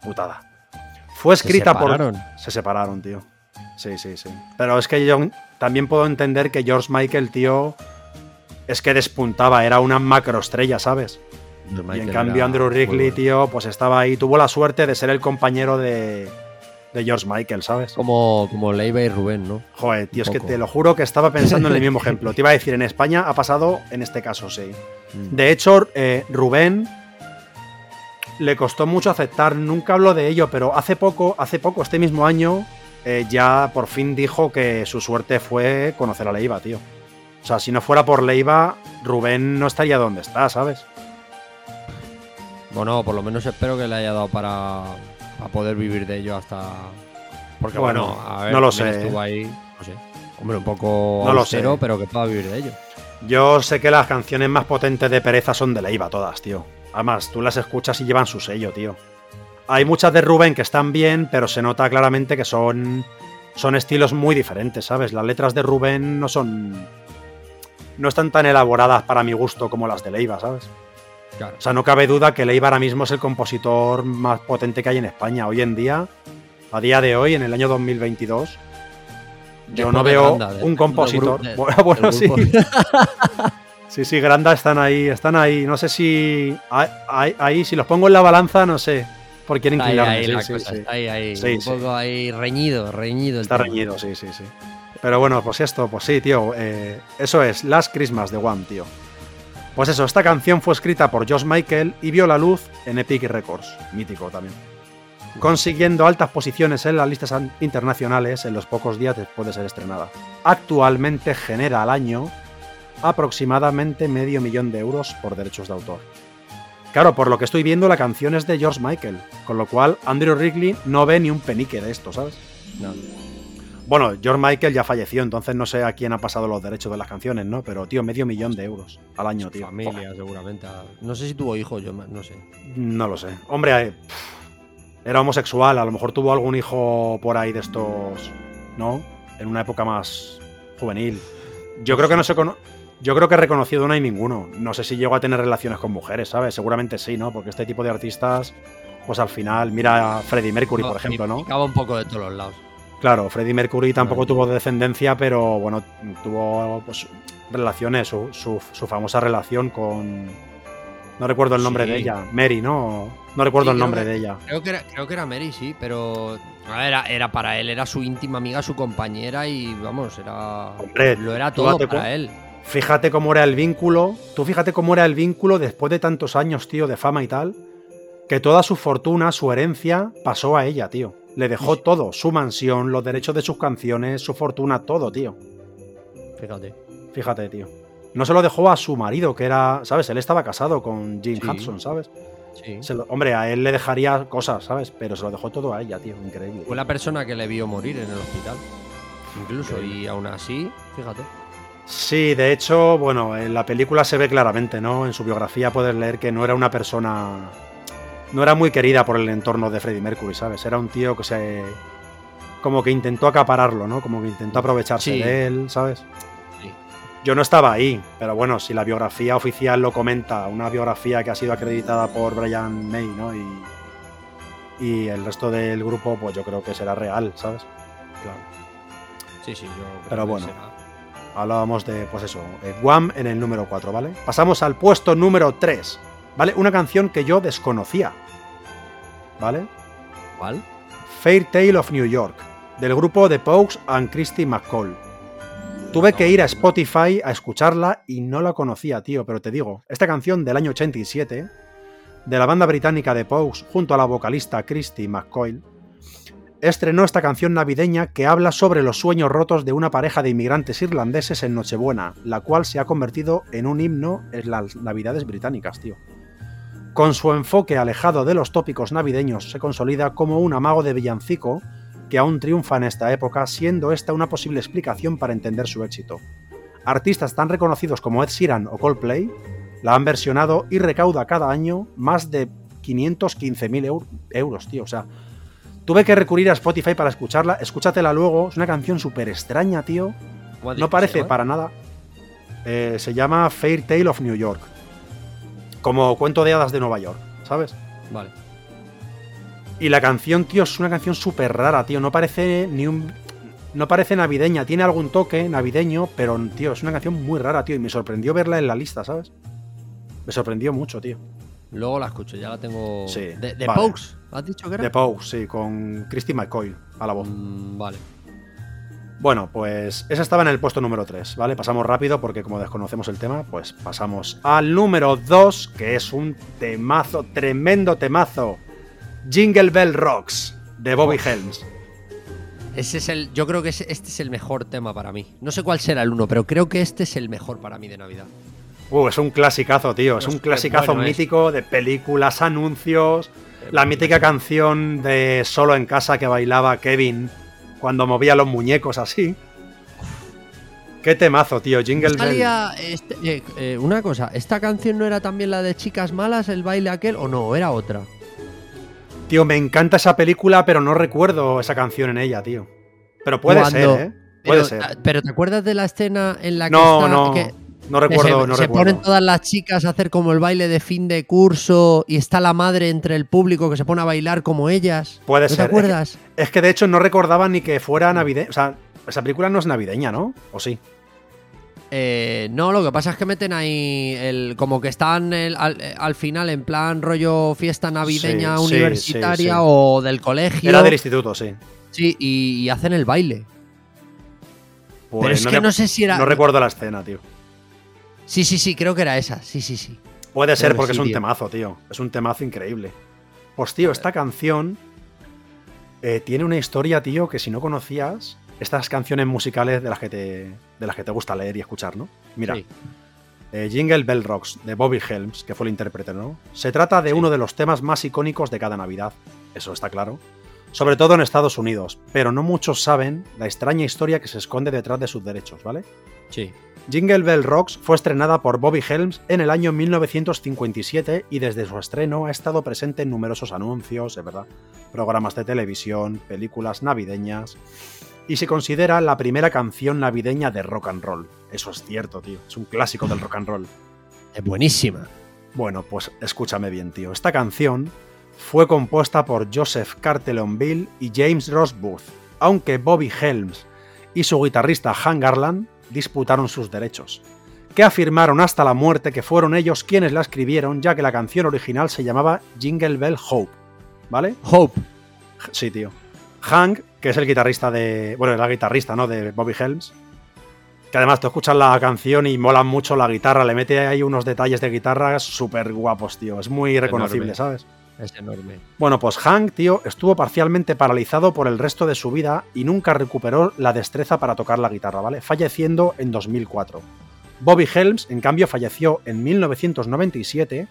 Putada. Fue Se escrita por... separaron. Se separaron, tío. Sí, sí, sí. Pero es que yo también puedo entender que George Michael, tío, es que despuntaba, era una macroestrella, ¿sabes? Y en cambio Andrew Wrigley, tío, pues estaba ahí, tuvo la suerte de ser el compañero de, de George Michael, ¿sabes? Como, como Leiva y Rubén, ¿no? Joder, tío, es que te lo juro que estaba pensando en el mismo ejemplo. Te iba a decir, en España ha pasado en este caso, sí. Mm. De hecho, eh, Rubén le costó mucho aceptar, nunca habló de ello, pero hace poco, hace poco, este mismo año, eh, ya por fin dijo que su suerte fue conocer a Leiva, tío. O sea, si no fuera por Leiva, Rubén no estaría donde está, ¿sabes? Bueno, por lo menos espero que le haya dado para, para poder vivir de ello hasta. Porque Bueno, bueno, a ver, no lo sé, Estuvo ahí, no sé. Hombre, un poco No lo austero, sé. pero que pueda vivir de ello. Yo sé que las canciones más potentes de Pereza son de Leiva, todas, tío. Además, tú las escuchas y llevan su sello, tío. Hay muchas de Rubén que están bien, pero se nota claramente que son, son estilos muy diferentes, ¿sabes? Las letras de Rubén no son. No están tan elaboradas para mi gusto como las de Leiva, ¿sabes? Claro. O sea, no cabe duda que Leiva ahora mismo es el compositor más potente que hay en España. Hoy en día, a día de hoy, en el año 2022, yo no veo Granda, de- un compositor. de- bueno, sí. Sí, sí, Granda están ahí, están ahí. No sé si. Ahí, si los pongo en la balanza, no sé. Por quién ahí, inclinarme. ahí sí, sí, sí. ahí, ahí. Un poco ahí reñido, reñido. el Está tema. reñido, sí, sí, sí. Pero bueno, pues esto, pues sí, tío. eh, eso es, Last Christmas de One, tío. Pues eso, esta canción fue escrita por Josh Michael y vio la luz en Epic Records, mítico también. Consiguiendo altas posiciones en las listas internacionales en los pocos días después de ser estrenada. Actualmente genera al año aproximadamente medio millón de euros por derechos de autor. Claro, por lo que estoy viendo, la canción es de George Michael, con lo cual Andrew Wrigley no ve ni un penique de esto, ¿sabes? No. Bueno, George Michael ya falleció, entonces no sé a quién ha pasado los derechos de las canciones, ¿no? Pero, tío, medio millón de euros al año, tío. Familia, seguramente. No sé si tuvo hijos, yo no sé. No lo sé. Hombre, eh, era homosexual, a lo mejor tuvo algún hijo por ahí de estos, ¿no? En una época más juvenil. Yo creo que no se cono- Yo creo que reconocido no hay ninguno. No sé si llegó a tener relaciones con mujeres, ¿sabes? Seguramente sí, ¿no? Porque este tipo de artistas, pues al final, mira a Freddie Mercury, por ejemplo, ¿no? Acaba un poco de todos los lados. Claro, Freddie Mercury tampoco tuvo descendencia, pero bueno, tuvo pues, relaciones, su, su- su famosa relación con... No recuerdo el nombre Sí. de ella, Mary, ¿no? No recuerdo Sí, el nombre que- de ella. Creo que era, creo que era Mary, sí, pero era, era para él, era su íntima amiga, su compañera y vamos, era Hombre, lo era todo para él. Fíjate cómo era el vínculo, tú fíjate cómo era el vínculo después de tantos años, tío, de fama y tal, que toda su fortuna, su herencia, pasó a ella, tío. Le dejó todo, su mansión, los derechos de sus canciones, su fortuna, todo, tío. Fíjate. Fíjate, tío. No se lo dejó a su marido, que era, ¿sabes? Él estaba casado con Jim Sí. Hudson, ¿sabes? Sí. Se lo- hombre, a él le dejaría cosas, ¿sabes? Pero se lo dejó todo a ella, tío. Increíble. Fue la persona que le vio morir en el hospital. Incluso, y aún así, fíjate. Sí, de hecho, bueno, en la película se ve claramente, ¿no? En su biografía puedes leer que no era una persona. No era muy querida por el entorno de Freddie Mercury, ¿sabes? Era un tío que se. Como que intentó acapararlo, ¿no? Como que intentó aprovecharse Sí. de él, ¿sabes? Sí. Yo no estaba ahí, pero bueno, si la biografía oficial lo comenta, una biografía que ha sido acreditada por Brian May, ¿no? Y, y el resto del grupo, pues yo creo que será real, ¿sabes? Claro. Sí, sí, yo creo Pero que bueno. será. Hablábamos de, pues eso, Guam en el número 4, ¿vale? Pasamos al puesto número 3, ¿vale? Una canción que yo desconocía, ¿vale? ¿Cuál? Fair Tale of New York, del grupo The Pogues and Christy McCall. Tuve que ir a Spotify a escucharla y no la conocía, tío, pero te digo, esta canción del año 87, de la banda británica The Pogues, junto a la vocalista Christy McCoy, estrenó esta canción navideña que habla sobre los sueños rotos de una pareja de inmigrantes irlandeses en Nochebuena, la cual se ha convertido en un himno en las navidades británicas, tío. Con su enfoque alejado de los tópicos navideños, se consolida como un amago de villancico que aún triunfa en esta época, siendo esta una posible explicación para entender su éxito. Artistas tan reconocidos como Ed Sheeran o Coldplay la han versionado y recauda cada año más de 515.000 eur- euros, tío. O sea, tuve que recurrir a Spotify para escucharla. Escúchatela luego. Es una canción súper extraña, tío. ¿Cómo has dicho No parece llama? para nada. Eh, se llama Fair Tale of New York. Como cuento de hadas de Nueva York, ¿sabes? Vale. Y la canción, tío, es una canción súper rara, tío. No parece ni un. No parece navideña. Tiene algún toque navideño, pero, tío, es una canción muy rara, tío. Y me sorprendió verla en la lista, ¿sabes? Me sorprendió mucho, tío. Luego la escucho, ya la tengo. Sí, ¿De, de vale. Pogues? ¿Has dicho que era? The Pogues, sí, con Christy McCoy a la voz. Mm, vale. Bueno, pues esa estaba en el puesto número 3, ¿vale? Pasamos rápido porque como desconocemos el tema, pues pasamos al número 2, que es un temazo, tremendo temazo. Jingle Bell Rocks, de Bobby Helms. Ese es el. Yo creo que este es el mejor tema para mí. No sé cuál será el uno, pero creo que este es el mejor para mí de Navidad. Uh, es un clasicazo, tío. Es Pues un clasicazo bueno es. mítico de películas, anuncios. La mítica canción de Solo en casa que bailaba Kevin cuando movía los muñecos así. Qué temazo, tío. Jingle Bell. Este- eh, eh, una cosa, ¿esta canción no era también la de Chicas Malas, el baile aquel, o no? Era otra. Tío, me encanta esa película, pero no recuerdo esa canción en ella, tío. Pero puede Cuando- ser, ¿eh? Puede Pero, ser. ah, pero ¿te acuerdas de la escena en la que No, está- no. que- No que recuerdo, se, no se recuerdo. ponen todas las chicas a hacer como el baile de fin de curso y está la madre entre el público que se pone a bailar como ellas? Puede ¿No ser. te acuerdas? Es que de hecho no recordaba ni que fuera navideña. O sea, esa película no es navideña, ¿no? ¿O sí? Eh, no, lo que pasa es que meten ahí el como que están el- al, al final en plan rollo fiesta navideña Sí, universitaria sí, sí. o del colegio. Era del instituto, sí. Sí, y, y hacen el baile. Pues Pero es que me- no sé si era. No recuerdo la escena, tío. Sí, sí, sí, creo que era esa. Sí, sí, sí. Puede ser porque sí, es un tío. temazo, tío. Es un temazo increíble. Pues, tío, esta canción eh, tiene una historia, tío, que si no conocías, estas canciones musicales de las que te, de las que te gusta leer y escuchar, ¿no? Mira, Sí. eh, Jingle Bell Rocks de Bobby Helms, que fue el intérprete, ¿no? Se trata de Sí. uno de los temas más icónicos de cada Navidad, eso está claro. Sobre todo en Estados Unidos, pero no muchos saben la extraña historia que se esconde detrás de sus derechos, ¿vale? Sí. Jingle Bell Rocks fue estrenada por Bobby Helms en el año 1957 y desde su estreno ha estado presente en numerosos anuncios, es verdad, programas de televisión, películas navideñas y se considera la primera canción navideña de rock and roll. Eso es cierto, tío, es un clásico del rock and roll. Es buenísima. Bueno, pues escúchame bien, tío. Esta canción fue compuesta por Joseph Cartelonville y James Ross Booth, aunque Bobby Helms y su guitarrista Han Garland disputaron sus derechos, que afirmaron hasta la muerte que fueron ellos quienes la escribieron, ya que la canción original se llamaba Jingle Bell Hope, ¿vale? Hope. Sí, tío. Hank, que es el guitarrista de. Bueno, era guitarrista, ¿no? De Bobby Helms. Que además tú escuchas la canción y mola mucho la guitarra, le mete ahí unos detalles de guitarra súper guapos, tío. Es muy reconocible, Enorme. ¿sabes? Es enorme. Bueno, pues Hank, tío, estuvo parcialmente paralizado por el resto de su vida y nunca recuperó la destreza para tocar la guitarra, ¿vale? Falleciendo en 2004. Bobby Helms, en cambio, falleció en 1997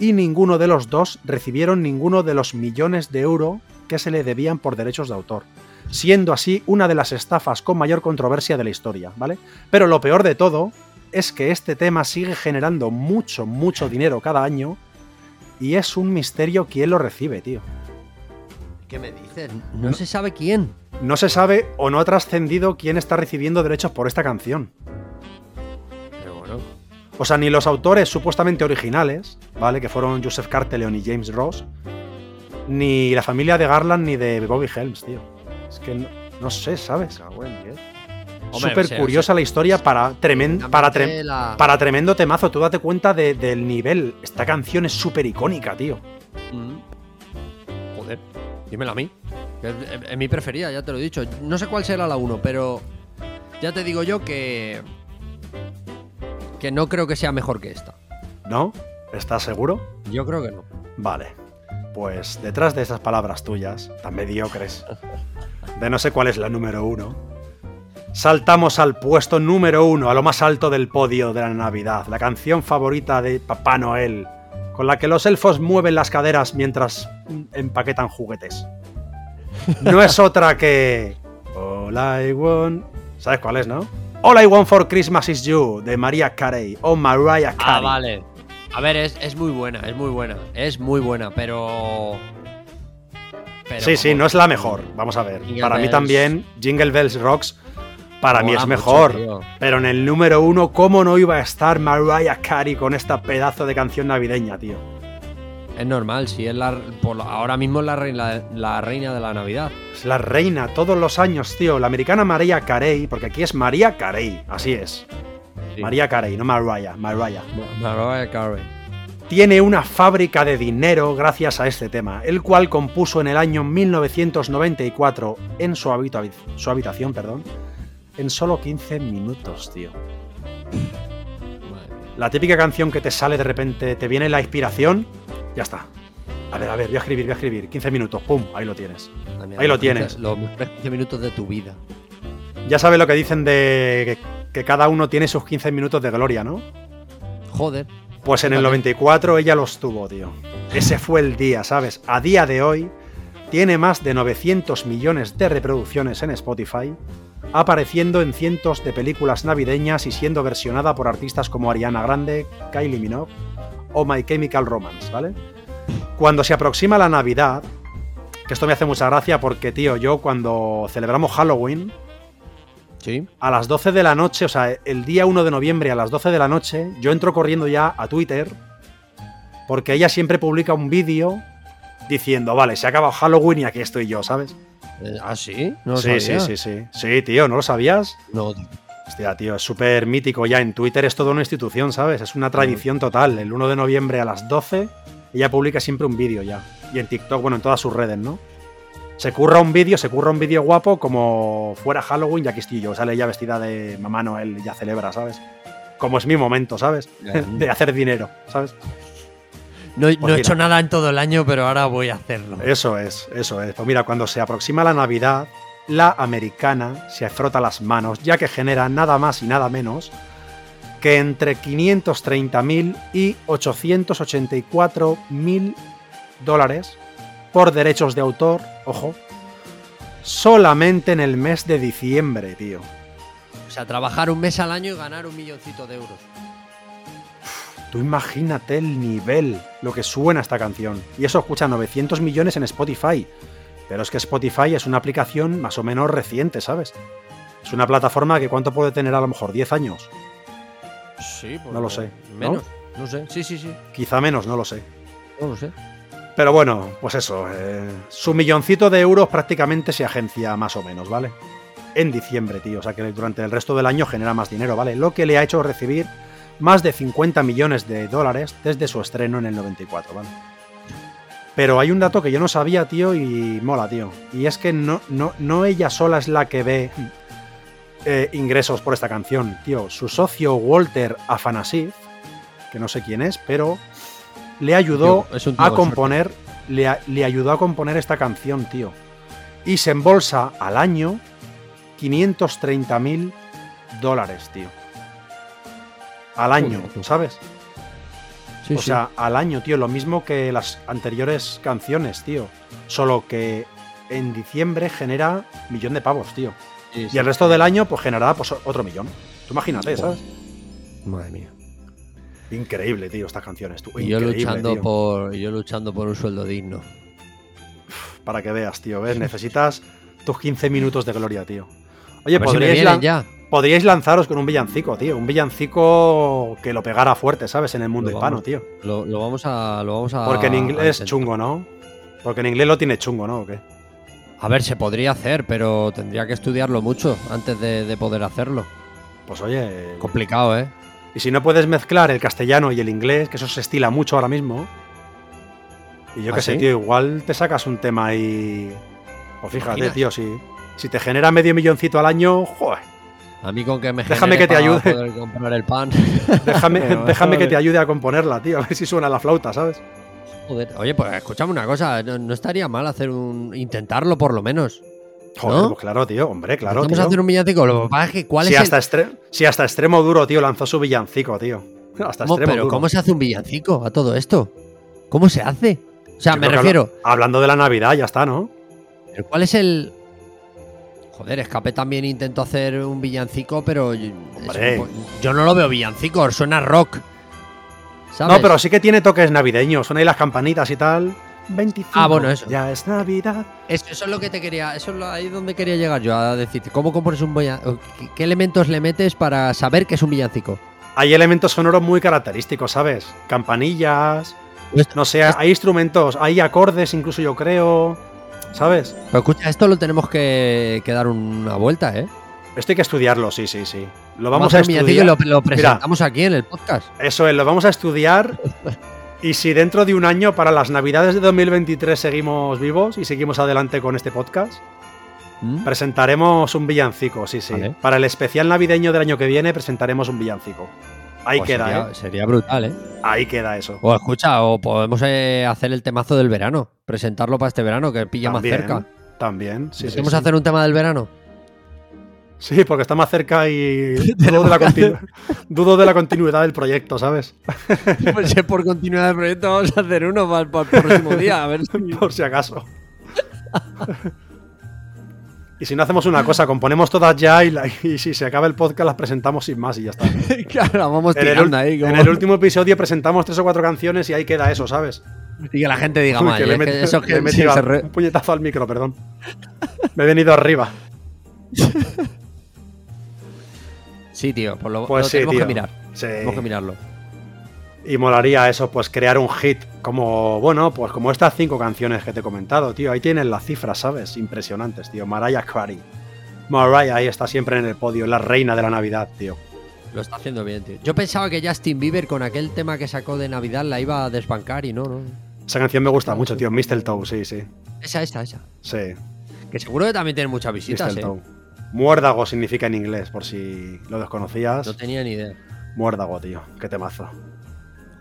y ninguno de los dos recibieron ninguno de los millones de euros que se le debían por derechos de autor, siendo así una de las estafas con mayor controversia de la historia, ¿vale? Pero lo peor de todo es que este tema sigue generando mucho, mucho dinero cada año y es un misterio quién lo recibe, tío. ¿Qué me dices? No, se sabe quién. No se sabe o no ha trascendido quién está recibiendo derechos por esta canción. O sea, ni los autores supuestamente originales, ¿vale? Que fueron Joseph Carteleon y James Ross, ni la familia de Garland ni de Bobby Helms, tío. Es que no, no sé, ¿sabes? Ah, bueno, ¿qué? Hombre, Súper o sea, curiosa la historia para, tremen- para, tre- Técnicamente la- para tremendo temazo. Tú date cuenta de- del nivel. Esta canción es súper icónica, tío. Mm. Joder, dímela a mí. que Es, es- es mi preferida, ya te lo he dicho. No sé cuál será la 1, pero ya te digo yo que. que no creo que sea mejor que esta. ¿No? ¿Estás seguro? Yo creo que no. Vale. Pues detrás de esas palabras tuyas, tan mediocres, de no sé cuál es la número uno, saltamos al puesto número uno, a lo más alto del podio de la Navidad, la canción favorita de Papá Noel, con la que los elfos mueven las caderas mientras empaquetan juguetes. No es otra que... All I want... ¿Sabes cuál es, no? All I want for Christmas is you, de Mariah Carey, o Mariah Carey. Ah, vale. A ver, es, es muy buena, es muy buena. Es muy buena, pero. pero sí, sí, no es la mejor. Vamos a ver. Jingle para mí también, Jingle Bells Rocks, para mí es mejor. pero en el número uno, ¿cómo no iba a estar Mariah Carey con esta pedazo de canción navideña, tío? Es normal, si es la. por ahora mismo es la reina, la reina de la Navidad. Es la reina todos los años, tío. La americana Mariah Carey, porque aquí es María Carey, así es. Sí. Mariah Carey, no Mariah, Mariah. Ma- Mariah Carey. Tiene una fábrica de dinero gracias a este tema, el cual compuso en el año 1994 en su, su habitación, perdón, en solo 15 minutos, tío. La típica canción que te sale de repente, te viene la inspiración, ya está. A ver, a ver, voy a escribir, voy a escribir. 15 minutos, pum, ahí lo tienes. Ahí lo tienes. 15 Los mejores 15 minutos de tu vida. Ya sabes lo que dicen de que, que cada uno tiene sus 15 minutos de gloria, ¿no? Joder. Pues en el Fíjate. 94 ella los tuvo, tío. Ese fue el día, ¿sabes? A día de hoy tiene más de 900 millones de reproducciones en Spotify, apareciendo en cientos de películas navideñas y siendo versionada por artistas como Ariana Grande, Kylie Minogue o My Chemical Romance, ¿vale? Cuando se aproxima la Navidad, que esto me hace mucha gracia porque, tío, yo cuando celebramos Halloween, Sí. a las 12 de la noche, o sea, el día 1 de noviembre a las 12 de la noche, yo entro corriendo ya a Twitter porque ella siempre publica un vídeo diciendo, vale, se ha acabado Halloween y aquí estoy yo, ¿sabes? Eh, ¿Ah, sí? No lo sí, sí, sabía. sí, sí. Sí, tío, ¿no lo sabías? No, tío. Hostia, tío, es súper mítico ya. En Twitter es toda una institución, ¿sabes? Es una tradición total. El 1 de noviembre a las 12, ella publica siempre un vídeo ya. Y en TikTok, bueno, en todas sus redes, ¿no? Se curra un vídeo, se curra un vídeo guapo como fuera Halloween y aquí estoy yo. Sale ella vestida de Mamá Noel y ya celebra, ¿sabes? Como es mi momento, ¿sabes? De hacer dinero, ¿sabes? No, no Pues he hecho mira. nada en todo el año, pero ahora voy a hacerlo. Eso es, eso es. Pues mira, cuando se aproxima la Navidad, la americana se frota las manos, ya que genera nada más y nada menos que entre 530.000 y 884.000 dólares por derechos de autor, ojo, solamente en el mes de diciembre, tío. O sea, trabajar un mes al año y ganar un milloncito de euros. Tú imagínate el nivel, lo que suena esta canción. Y eso escucha 900 millones en Spotify. Pero es que Spotify es una aplicación más o menos reciente, ¿sabes? Es una plataforma que cuánto puede tener a lo mejor 10 años. Sí, pues No lo sé, ¿no? Menos. ¿no? sé. Sí, sí, sí. Quizá menos, no lo sé. No lo sé. Pero bueno, pues eso. eh, su milloncito de euros prácticamente se agencia más o menos, ¿vale? En diciembre, tío. O sea que durante el resto del año genera más dinero, ¿vale? Lo que le ha hecho recibir más de 50 millones de dólares desde su estreno en el 94, ¿vale? Pero hay un dato que yo no sabía, tío, y mola, tío. Y es que no, no, no ella sola es la que ve eh, ingresos por esta canción, tío. Su socio Walter Afanasiev, que no sé quién es, pero le ayudó Tío, a componer, le ayudó a componer esta canción, tío. Y se embolsa al año 530 mil dólares, tío. Al año. ¿sabes? Sí, o sí. sea, al año, tío, lo mismo que las anteriores canciones, tío. Solo que en diciembre genera millón de pavos, tío. Sí, Y el resto del año, pues generará pues, otro millón. Tú imagínate, ¿sabes? Madre mía. Increíble, tío, estas canciones. Tú. Y yo luchando tío. por. yo luchando por un sueldo digno. Para que veas, tío, ¿ves? Necesitas tus 15 minutos de gloria, tío. Oye, si podríais vienen lan- ya. Podríais lanzaros con un villancico, tío. Un villancico que lo pegara fuerte, ¿sabes? En el mundo Lo hispano, vamos- tío. Lo, lo vamos a. Lo vamos a Porque en inglés intentar. chungo, ¿no? Porque en inglés lo tiene chungo, ¿no? ¿O qué? A ver, se podría hacer, pero tendría que estudiarlo mucho antes de, de poder hacerlo. Pues oye. Complicado, ¿eh? Y si no puedes mezclar el castellano y el inglés, que eso se estila mucho ahora mismo. Y yo ¿Ah, qué sé, sí? tío, igual te sacas un tema ahí. Pues fíjate, tío, si, si te genera medio milloncito al año, joder, A mí con que me Déjame que te ayude. poder comprar el pan. déjame, Pero, déjame que te ayude a componerla, tío, a ver si suena la flauta, ¿sabes? Joder. Oye, pues escúchame una cosa, no, no estaría mal hacer un intentarlo por lo menos. Joder, ¿No? pues claro, tío, hombre, claro, Vamos a hacer un villancico. Lo que pasa es que cuál si, es hasta el... extre- si hasta extremo duro, tío, lanzó su villancico, tío. Hasta ¿Cómo- extremo pero duro. ¿cómo se hace un villancico a todo esto? ¿Cómo se hace? O sea, Yo me refiero, habla- hablando de la Navidad, ya está, ¿no? pero ¿cuál es el...? Joder, Escape también intentó hacer un villancico, pero yo, es Hombre. un po- yo no lo veo villancico, suena rock. ¿Sabes? No, pero sí que tiene toques navideños. Son ahí las campanitas y tal. 25. Ah, bueno, eso. Ya es Navidad. Eso, eso es lo que te quería, eso es lo- ahí donde quería llegar yo a decirte, ¿cómo compones un villancico? ¿Qué, qué elementos le metes para saber que es un villancico? Hay elementos sonoros muy característicos, ¿sabes? Campanillas. Esto- No sé, hay instrumentos, hay acordes, incluso yo creo. ¿Sabes? Pero escucha, esto lo tenemos que, que dar una vuelta, ¿eh? Esto hay que estudiarlo, sí, sí, sí. Lo Vamos vamos a estudiar. y lo, lo presentamos aquí en el podcast. Eso es, lo vamos a estudiar. Y si dentro de un año, para las navidades de 2023, seguimos vivos y seguimos adelante con este podcast, ¿Mm? presentaremos un villancico, sí, sí. Vale. Para el especial navideño del año que viene, presentaremos un villancico. Ahí Pues queda, sería, ¿eh? sería brutal, ¿eh? Ahí queda eso. O escucha, o podemos eh, hacer el temazo del verano, presentarlo para este verano, que pilla También, más cerca. También, sí, ¿Podemos sí. hacer un tema del verano? Sí, porque está más cerca y dudo de, la continu- dudo de la continuidad del proyecto, ¿sabes? Pues si es por continuidad del proyecto, vamos a hacer uno para, el próximo día, a ver si... Por si acaso. Y si no hacemos una cosa, componemos todas ya y, la- y si se acaba el podcast las presentamos sin más y ya está. claro, vamos En el, tirando ul- ahí. en como- el último episodio presentamos tres o cuatro canciones y ahí queda eso, ¿sabes? Y que la gente diga, Uy, "May, que le he que eso le que he sí, metido se a- re- un puñetazo al micro, perdón. Me he venido arriba. Sí, tío, pues lo, Pues lo sí, tenemos tío. que mirar. Sí. Tenemos que mirarlo. Y molaría eso, pues crear un hit como, bueno, pues como estas cinco canciones que te he comentado, tío. Ahí tienes las cifras, ¿sabes? Impresionantes, tío. Mariah Carey. Mariah ahí está siempre en el podio, la reina de la Navidad, tío. Lo está haciendo bien, tío. Yo pensaba que Justin Bieber con aquel tema que sacó de Navidad la iba a desbancar y no, no. Esa canción me gusta mucho, tío. Mistletoe, sí, sí. Esa, esa, esa. Sí, Que seguro que también tiene muchas visitas, eh. Mistletoe. Muérdago significa en inglés, por si lo desconocías. No tenía ni idea. Muérdago, tío. Qué temazo.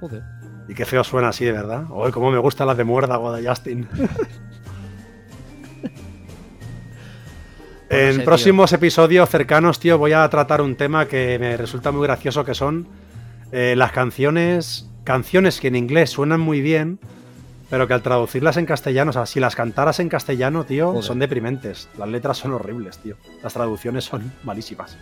Joder. Y qué feo suena así, de verdad. Uy, cómo me gustan las de Muérdago de Justin. Pues en sé, tío. próximos episodios cercanos, tío, voy a tratar un tema que me resulta muy gracioso, que son eh, las canciones, canciones que en inglés suenan muy bien, pero que al traducirlas en castellano, o sea, si las cantaras en castellano, tío, Joder. son deprimentes. Las letras son horribles, tío. Las traducciones son malísimas.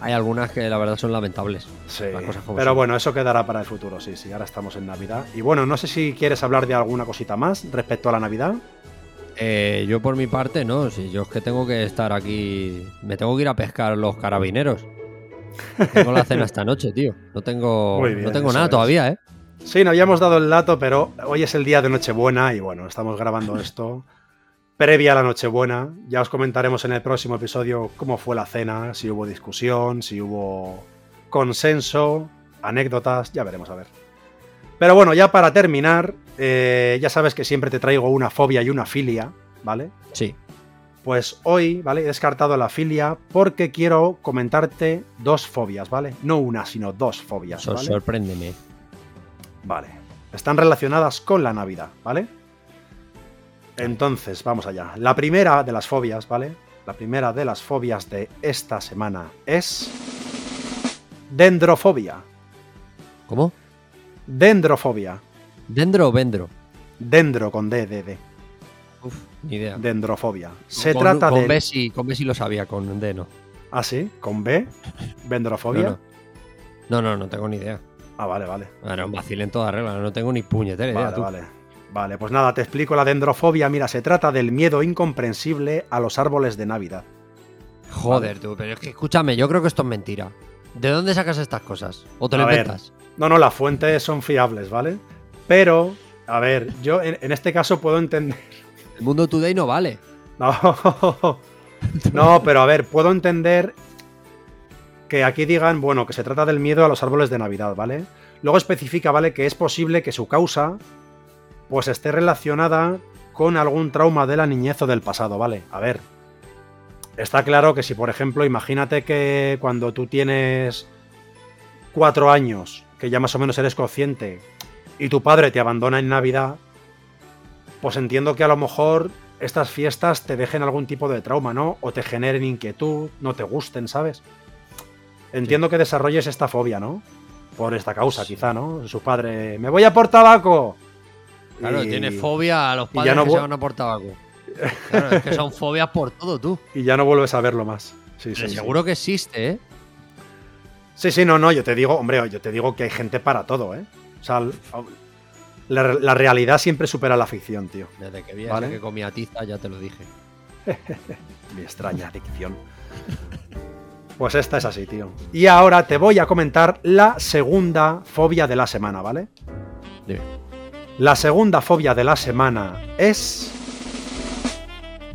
Hay algunas que la verdad son lamentables. Sí, pero son. bueno, eso quedará para el futuro, sí, sí, ahora estamos en Navidad. Y bueno, no sé si quieres hablar de alguna cosita más respecto a la Navidad. Eh, yo por mi parte, no. Si yo es que tengo que estar aquí. Me tengo que ir a pescar los carabineros. Tengo la cena esta noche, tío. No tengo, bien, no tengo nada es. todavía, ¿eh? Sí, no habíamos dado el dato, pero hoy es el día de Nochebuena y bueno, estamos grabando esto previa a la Nochebuena. Ya os comentaremos en el próximo episodio cómo fue la cena, si hubo discusión, si hubo consenso, anécdotas, ya veremos a ver. Pero bueno, ya para terminar, eh, ya sabes que siempre te traigo una fobia y una filia, ¿vale? Sí. Pues hoy, ¿vale? He descartado la filia porque quiero comentarte dos fobias, ¿vale? No una, sino dos fobias, ¿vale? Sorpréndeme. Vale. Están relacionadas con la Navidad, ¿vale? Entonces, vamos allá. La primera de las fobias, ¿vale? La primera de las fobias de esta semana es. Dendrofobia. ¿Cómo? Dendrofobia. ¿Dendro o vendro? Dendro con D, D, D. Uf, ni idea. Dendrofobia. Se con, trata con de. B sí, con B sí lo sabía, con D no. Ah, sí, con B. Dendrofobia. No, no. No, no, no tengo ni idea. Ah, vale, vale. Bueno, un vacil en toda regla, no tengo ni puñetera idea. Tú. vale. Vale, pues nada, te explico la dendrofobia. Mira, se trata del miedo incomprensible a los árboles de Navidad. Joder, tú, pero es que escúchame, yo creo que esto es mentira. ¿De dónde sacas estas cosas? ¿O te lo ver. inventas? No, no, las fuentes son fiables, ¿vale? Pero, a ver, yo en, en este caso puedo entender. El mundo today no vale. No, no, pero a ver, puedo entender que aquí digan, bueno, que se trata del miedo a los árboles de Navidad, ¿vale? Luego especifica, ¿vale? Que es posible que su causa, pues esté relacionada con algún trauma de la niñez o del pasado, ¿vale? A ver, está claro que si, por ejemplo, imagínate que cuando tú tienes cuatro años, que ya más o menos eres consciente, y tu padre te abandona en Navidad, pues entiendo que a lo mejor estas fiestas te dejen algún tipo de trauma, ¿no? O te generen inquietud, no te gusten, ¿sabes? Entiendo que desarrolles esta fobia, ¿no? Por esta causa, quizá, ¿no? Su padre, me voy a por tabaco. Claro, Y- tiene fobia a los padres ya no que se van a por tabaco. Claro, es que son fobias por todo, tú. Y ya no vuelves a verlo más. Sí, sí, Pero sí. seguro que existe, ¿eh? Sí, sí, no, no, yo te digo, hombre, yo te digo que hay gente para todo, ¿eh? O sea, la, la realidad siempre supera la ficción, tío. Desde que vi Vale. que comía tiza, ya te lo dije. Mi extraña adicción. Pues esta es así, tío. Y ahora te voy a comentar la segunda fobia de la semana, ¿vale? Dime. La segunda fobia de la semana es.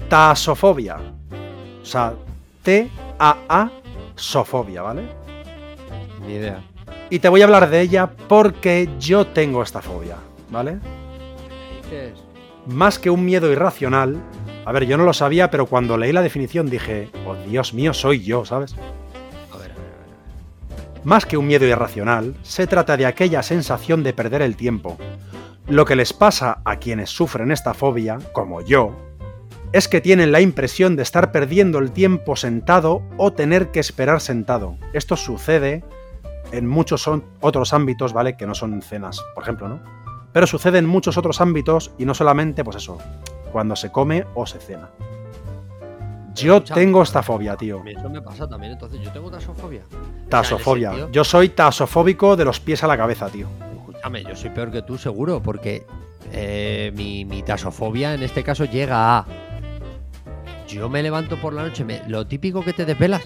Tasofobia. O sea, T-A-A-sofobia, ¿vale? Ni idea. Y te voy a hablar de ella porque yo tengo esta fobia, ¿vale? ¿Qué es? Más que un miedo irracional. A ver, yo no lo sabía, pero cuando leí la definición dije, oh Dios mío, soy yo, ¿sabes? A ver, a ver, a ver. Más que un miedo irracional, se trata de aquella sensación de perder el tiempo. Lo que les pasa a quienes sufren esta fobia, como yo, es que tienen la impresión de estar perdiendo el tiempo sentado o tener que esperar sentado. Esto sucede en muchos otros ámbitos, ¿vale? Que no son cenas, por ejemplo, ¿no? Pero sucede en muchos otros ámbitos y no solamente, pues eso, cuando se come o se cena. Yo escucha, tengo esta fobia, tío. Eso me pasa también, entonces yo tengo tasofobia. Tasofobia. sentido- Yo soy tasofóbico de los pies a la cabeza, tío. Escúchame, yo soy peor que tú, seguro, porque eh, mi, mi tasofobia en este caso llega a. Yo me levanto por la noche, me- lo típico que te desvelas.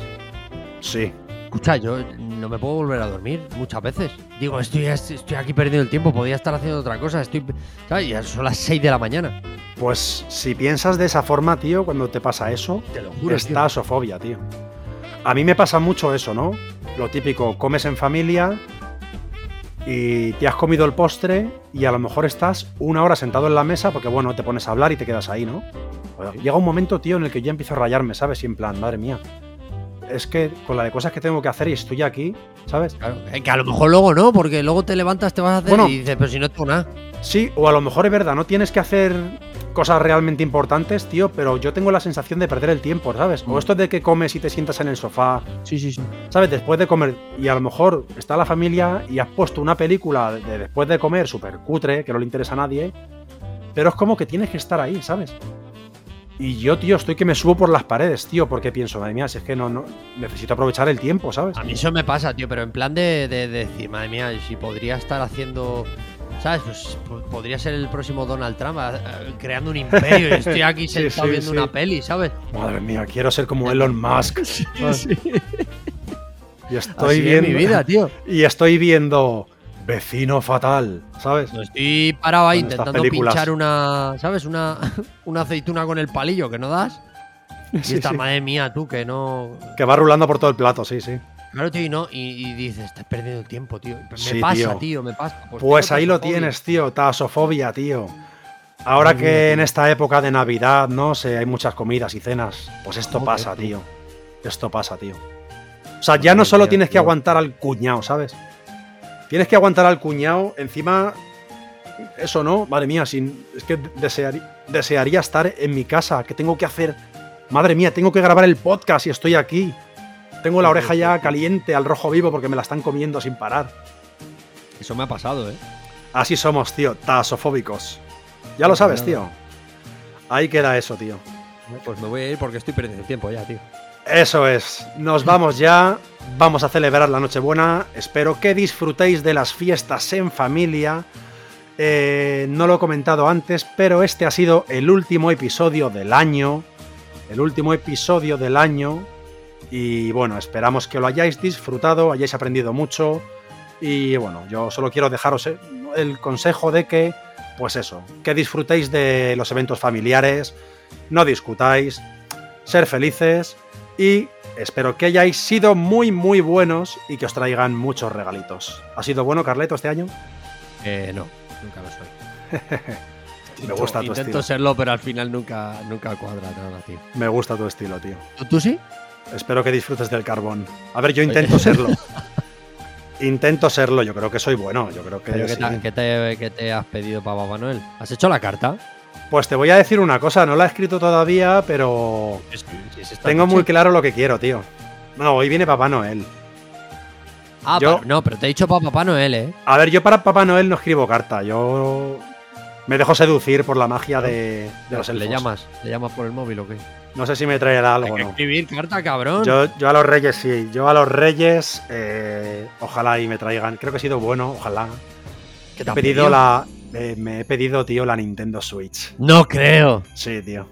Sí. Escucha, yo no me puedo volver a dormir muchas veces. Digo, estoy, estoy aquí perdiendo el tiempo, podría estar haciendo otra cosa. Estoy. ¿sabes? Ya son las 6 de la mañana. Pues si piensas de esa forma, tío, cuando te pasa eso, Te lo juro. es tío. tasofobia, tío. A mí me pasa mucho eso, ¿no? Lo típico, comes en familia y te has comido el postre y a lo mejor estás una hora sentado en la mesa porque, bueno, te pones a hablar y te quedas ahí, ¿no? Llega un momento, tío, en el que yo empiezo a rayarme, ¿sabes? Y en plan, madre mía. Es que con la de cosas que tengo que hacer y estoy aquí, ¿sabes? Claro, eh, que a lo mejor luego no, porque luego te levantas, te vas a hacer Bueno. y dices, pero si no tengo nada. Sí, o a lo mejor es verdad, no tienes que hacer cosas realmente importantes, tío, pero yo tengo la sensación de perder el tiempo, ¿sabes? O esto de que comes y te sientas en el sofá, Sí, sí, sí. ¿sabes? Después de comer, y a lo mejor está la familia y has puesto una película de después de comer súper cutre, que no le interesa a nadie, pero es como que tienes que estar ahí, ¿sabes? Y yo, tío, estoy que me subo por las paredes, tío, porque pienso, madre mía, si es que no, no necesito aprovechar el tiempo, ¿sabes? A mí eso me pasa, tío, pero en plan de, de- de decir, madre mía, si podría estar haciendo. ¿Sabes? Pues po- podría ser el próximo Donald Trump eh, creando un imperio y estoy aquí sentado sí, viendo sí. una peli, ¿sabes? Madre mía, quiero ser como Elon Musk. Y estoy Así es viendo mi vida, tío. y estoy viendo Vecino Fatal, ¿sabes? Estoy parado ahí Con intentando pinchar una, ¿sabes? Una, una aceituna con el palillo que no das. Y Sí, esta sí. madre mía, tú, que no. Que va rulando por todo el plato, sí, sí. Claro, tío, y no. Y, y dices, estás perdiendo el tiempo, tío. Me Sí, pasa, tío. tío. me pasa. Pues tengo ahí lo tienes, tío, tasofobia, tío. Ahora que en esta época de Navidad, no sé, hay muchas comidas y cenas, pues esto pasa, tío. Esto pasa, tío. O sea, ya no solo tienes que aguantar al cuñado, ¿sabes? Tienes que aguantar al cuñado, encima. Eso, ¿no? Madre mía, sin, es que desearía, desearía estar en mi casa. ¿Qué tengo que hacer? Madre mía, tengo que grabar el podcast y estoy aquí. Tengo la oreja ya caliente al rojo vivo porque me la están comiendo sin parar. Eso me ha pasado, ¿eh? Así somos, tío, tasofóbicos. Ya lo sabes, tío. Ahí queda eso, tío. Pues me voy a ir porque estoy perdiendo el tiempo ya, tío. Eso es. Nos vamos ya. Vamos a celebrar la Nochebuena. Espero que disfrutéis de las fiestas en familia. Eh, no lo he comentado antes, pero este ha sido el último episodio del año. El último episodio del año. Y bueno, esperamos que lo hayáis disfrutado, hayáis aprendido mucho. Y bueno, yo solo quiero dejaros el consejo de que, pues eso, que disfrutéis de los eventos familiares, no discutáis, ser felices y espero que hayáis sido muy muy buenos y que os traigan muchos regalitos. ¿Ha sido bueno, Carleto, este año? Eh, no, nunca lo soy. Me gusta tu Intento estilo. serlo, pero al final nunca, nunca cuadra nada, tío. Me gusta tu estilo, tío. ¿Tú, tú sí? Espero que disfrutes del carbón. A ver, yo intento serlo. Intento serlo, yo creo que soy bueno, yo creo que ¿Pero qué, sí. te, qué te has pedido para Papá Noel? ¿Has hecho la carta? Pues te voy a decir una cosa, no la he escrito todavía, pero tengo muy claro lo que quiero, tío. No, hoy viene Papá Noel. Ah, yo- pa- no, pero te he dicho para Papá Noel, ¿eh? A ver, yo para Papá Noel no escribo carta, yo me dejo seducir por la magia de, de los elfos. ¿Le llamas? ¿Le llamas por el móvil o qué? No sé si me traerá Hay algo que no. escribir carta, cabrón. Yo, yo a los reyes sí, yo a los reyes eh, ojalá y me traigan. Creo que he sido bueno, ojalá. ¿Qué te He pedido pedido? la. Eh, me he pedido, tío, la Nintendo Switch. No creo. Sí, tío.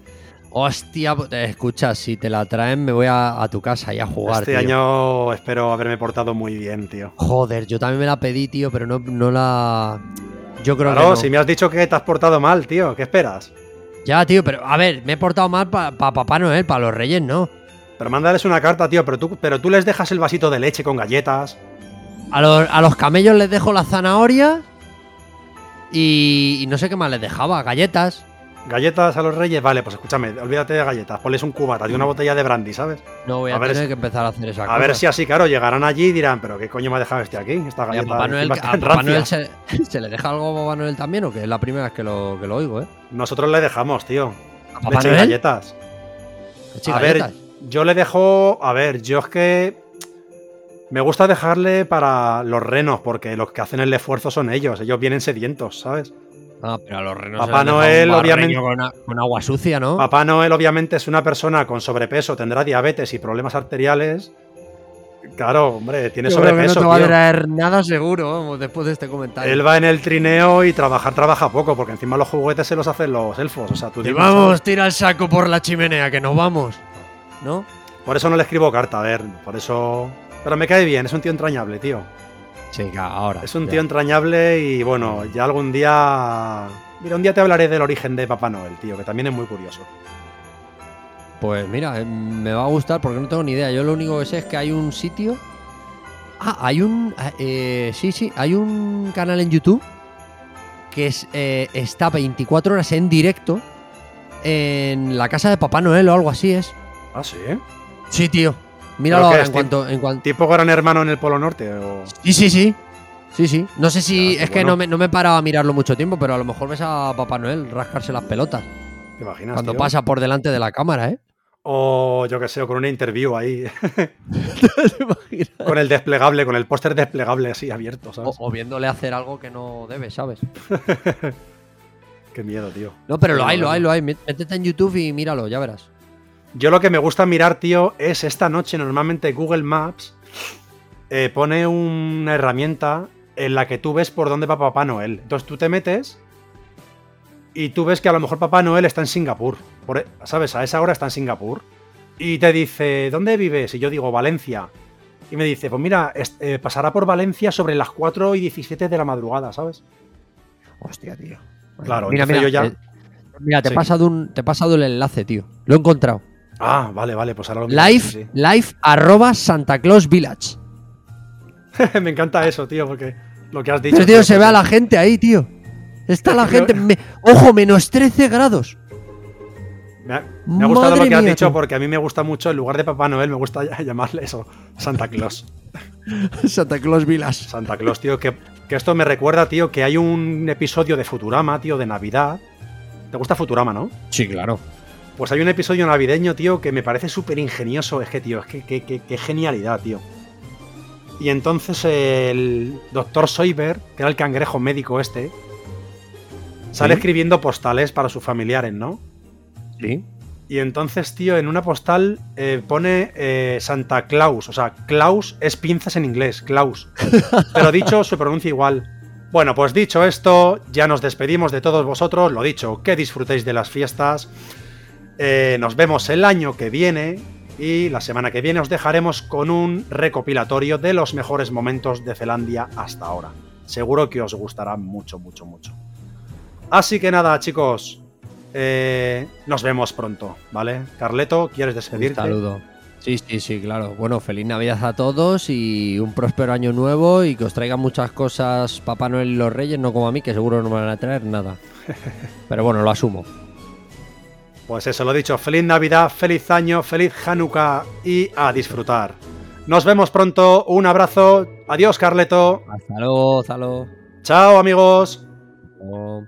Hostia, eh, escucha, si te la traen me voy a, a tu casa y a jugar. este tío. año espero haberme portado muy bien, tío. Joder, yo también me la pedí, tío, pero no, no la. Yo creo Claro, que. No. si me has dicho que te has portado mal, tío, ¿qué esperas? Ya, tío, pero a ver, me he portado mal para Papá Noel, para los Reyes, no. Pero mándales una carta, tío, pero tú, pero tú les dejas el vasito de leche con galletas. A los, a los camellos les dejo la zanahoria. Y, y no sé qué más les dejaba, galletas. Galletas a los reyes, vale, pues escúchame, olvídate de galletas, ponles un cubata y una botella de brandy, ¿sabes? No voy a, A tener que empezar a hacer esa A cosa. ver si así, claro, llegarán allí y dirán, pero ¿qué coño me ha dejado este aquí? Esta Y a galleta Papá Noel, encima a Papá rancia". Noel se, se le deja algo a Papá Noel también o que es la primera vez que lo, que lo oigo, ¿eh? Nosotros le dejamos, tío. ¿A Papá Leche y Noel? galletas. Leche y A ver, yo le dejo. A ver, yo es que. Me gusta dejarle para los renos, porque los que hacen el esfuerzo son ellos. Ellos vienen sedientos, ¿sabes? Ah, pero a los renos Papá Noel, obviamente- Con, a- con agua sucia, ¿no? Papá Noel, obviamente, es una persona con sobrepeso, tendrá diabetes y problemas arteriales. Claro, hombre, tiene Yo creo que sobrepeso. no te va a traer nada seguro, vamos, después de este comentario. Él va en el trineo y trabajar trabaja poco, porque encima los juguetes se los hacen los elfos. O sea, tú Y vamos, ¿sabes? tira el saco por la chimenea, que nos vamos. ¿No? Por eso no le escribo carta, a ver, por eso. Pero me cae bien, es un tío entrañable, tío. Sí, ahora. Es un ya. tío entrañable y bueno, ya algún día. Mira, un día te hablaré del origen de Papá Noel, tío, que también es muy curioso. Pues mira, eh, me va a gustar porque no tengo ni idea. Yo lo único que sé es que hay un sitio. Ah, hay un. eh, sí, sí, hay un canal en YouTube que es, eh, está 24 horas en directo en la casa de Papá Noel o algo así es. Ah, sí. Sí, tío. Míralo ¿Pero qué ahora en cuanto, en cuanto. ¿Tipo gran hermano en el Polo Norte? O... Sí, sí, sí. Sí, sí. No sé si. Ya, qué es que bueno. no me, no me he parado a mirarlo mucho tiempo, pero a lo mejor ves a Papá Noel rascarse las pelotas ¿Te imaginas? cuando tío? pasa por delante de la cámara, ¿eh? O yo qué sé, o con una interview ahí. con el desplegable, con el póster desplegable así abierto, O, ¿sabes? o viéndole hacer algo que no debe, ¿sabes? Qué miedo, tío. No, pero lo hay, lo hay, lo hay. Mé- Métete en YouTube y míralo, ya verás. Yo lo que me gusta mirar, tío, es esta noche normalmente Google Maps eh, pone una herramienta en la que tú ves por dónde va Papá Noel. Entonces tú te metes y tú ves que a lo mejor Papá Noel está en Singapur. Por- e, ¿Sabes? A esa hora está en Singapur. Y te dice, ¿dónde vives? Y yo digo, Valencia. Y me dice, pues mira, eh, pasará por Valencia sobre las 4 y 17 de la madrugada, ¿sabes? Hostia, tío. Claro, mira, mira. yo ya- eh, mira, te, he Sí. pasado un, te he pasado el enlace, tío. Lo he encontrado. Ah, vale, vale, pues ahora lo miro, Live, sí, live arroba Santa Claus Village. me encanta eso, tío, porque lo que has dicho. Pero, tío, tío, se ve a la gente ahí, tío. Está la gente. me- ojo, menos 13 grados. Me ha, me ha gustado Madre lo que has mía, dicho porque a mí me gusta mucho, en lugar de Papá Noel, me gusta llamarle eso, Santa Claus. Santa Claus Village. Santa Claus, tío, que, que esto me recuerda, tío, que hay un episodio de Futurama, tío, de Navidad. ¿Te gusta Futurama, no? Sí, claro. Pues hay un episodio navideño, tío, que me parece súper ingenioso. Es que, tío, es que, que- que- qué genialidad, tío. Y entonces el doctor Soiber, que era el cangrejo médico este, sale Sí. escribiendo postales para sus familiares, ¿no? Sí. Y entonces, tío, en una postal eh, pone eh, Santa Claus. O sea, Claus es pinzas en inglés, Claus. Pero dicho, se pronuncia igual. Bueno, pues dicho esto, ya nos despedimos de todos vosotros. Lo dicho, que disfrutéis de las fiestas. Eh, nos vemos el año que viene. Y la semana que viene os dejaremos con un recopilatorio de los mejores momentos de Zelandia hasta ahora. Seguro que os gustará mucho, mucho, mucho. Así que nada, chicos. eh, nos vemos pronto, ¿vale? Carleto, ¿quieres despedirte? Un saludo. Sí, sí, sí, claro. Bueno, feliz Navidad a todos y un próspero año nuevo y que os traigan muchas cosas Papá Noel y los Reyes, no como a mí, que seguro no me van a traer nada. Pero bueno, lo asumo. Pues eso, lo dicho. Feliz Navidad, feliz año, feliz Hanukkah y a disfrutar. Nos vemos pronto. Un abrazo. Adiós, Carleto. Hasta luego, hasta luego. Chao, amigos. Hasta luego.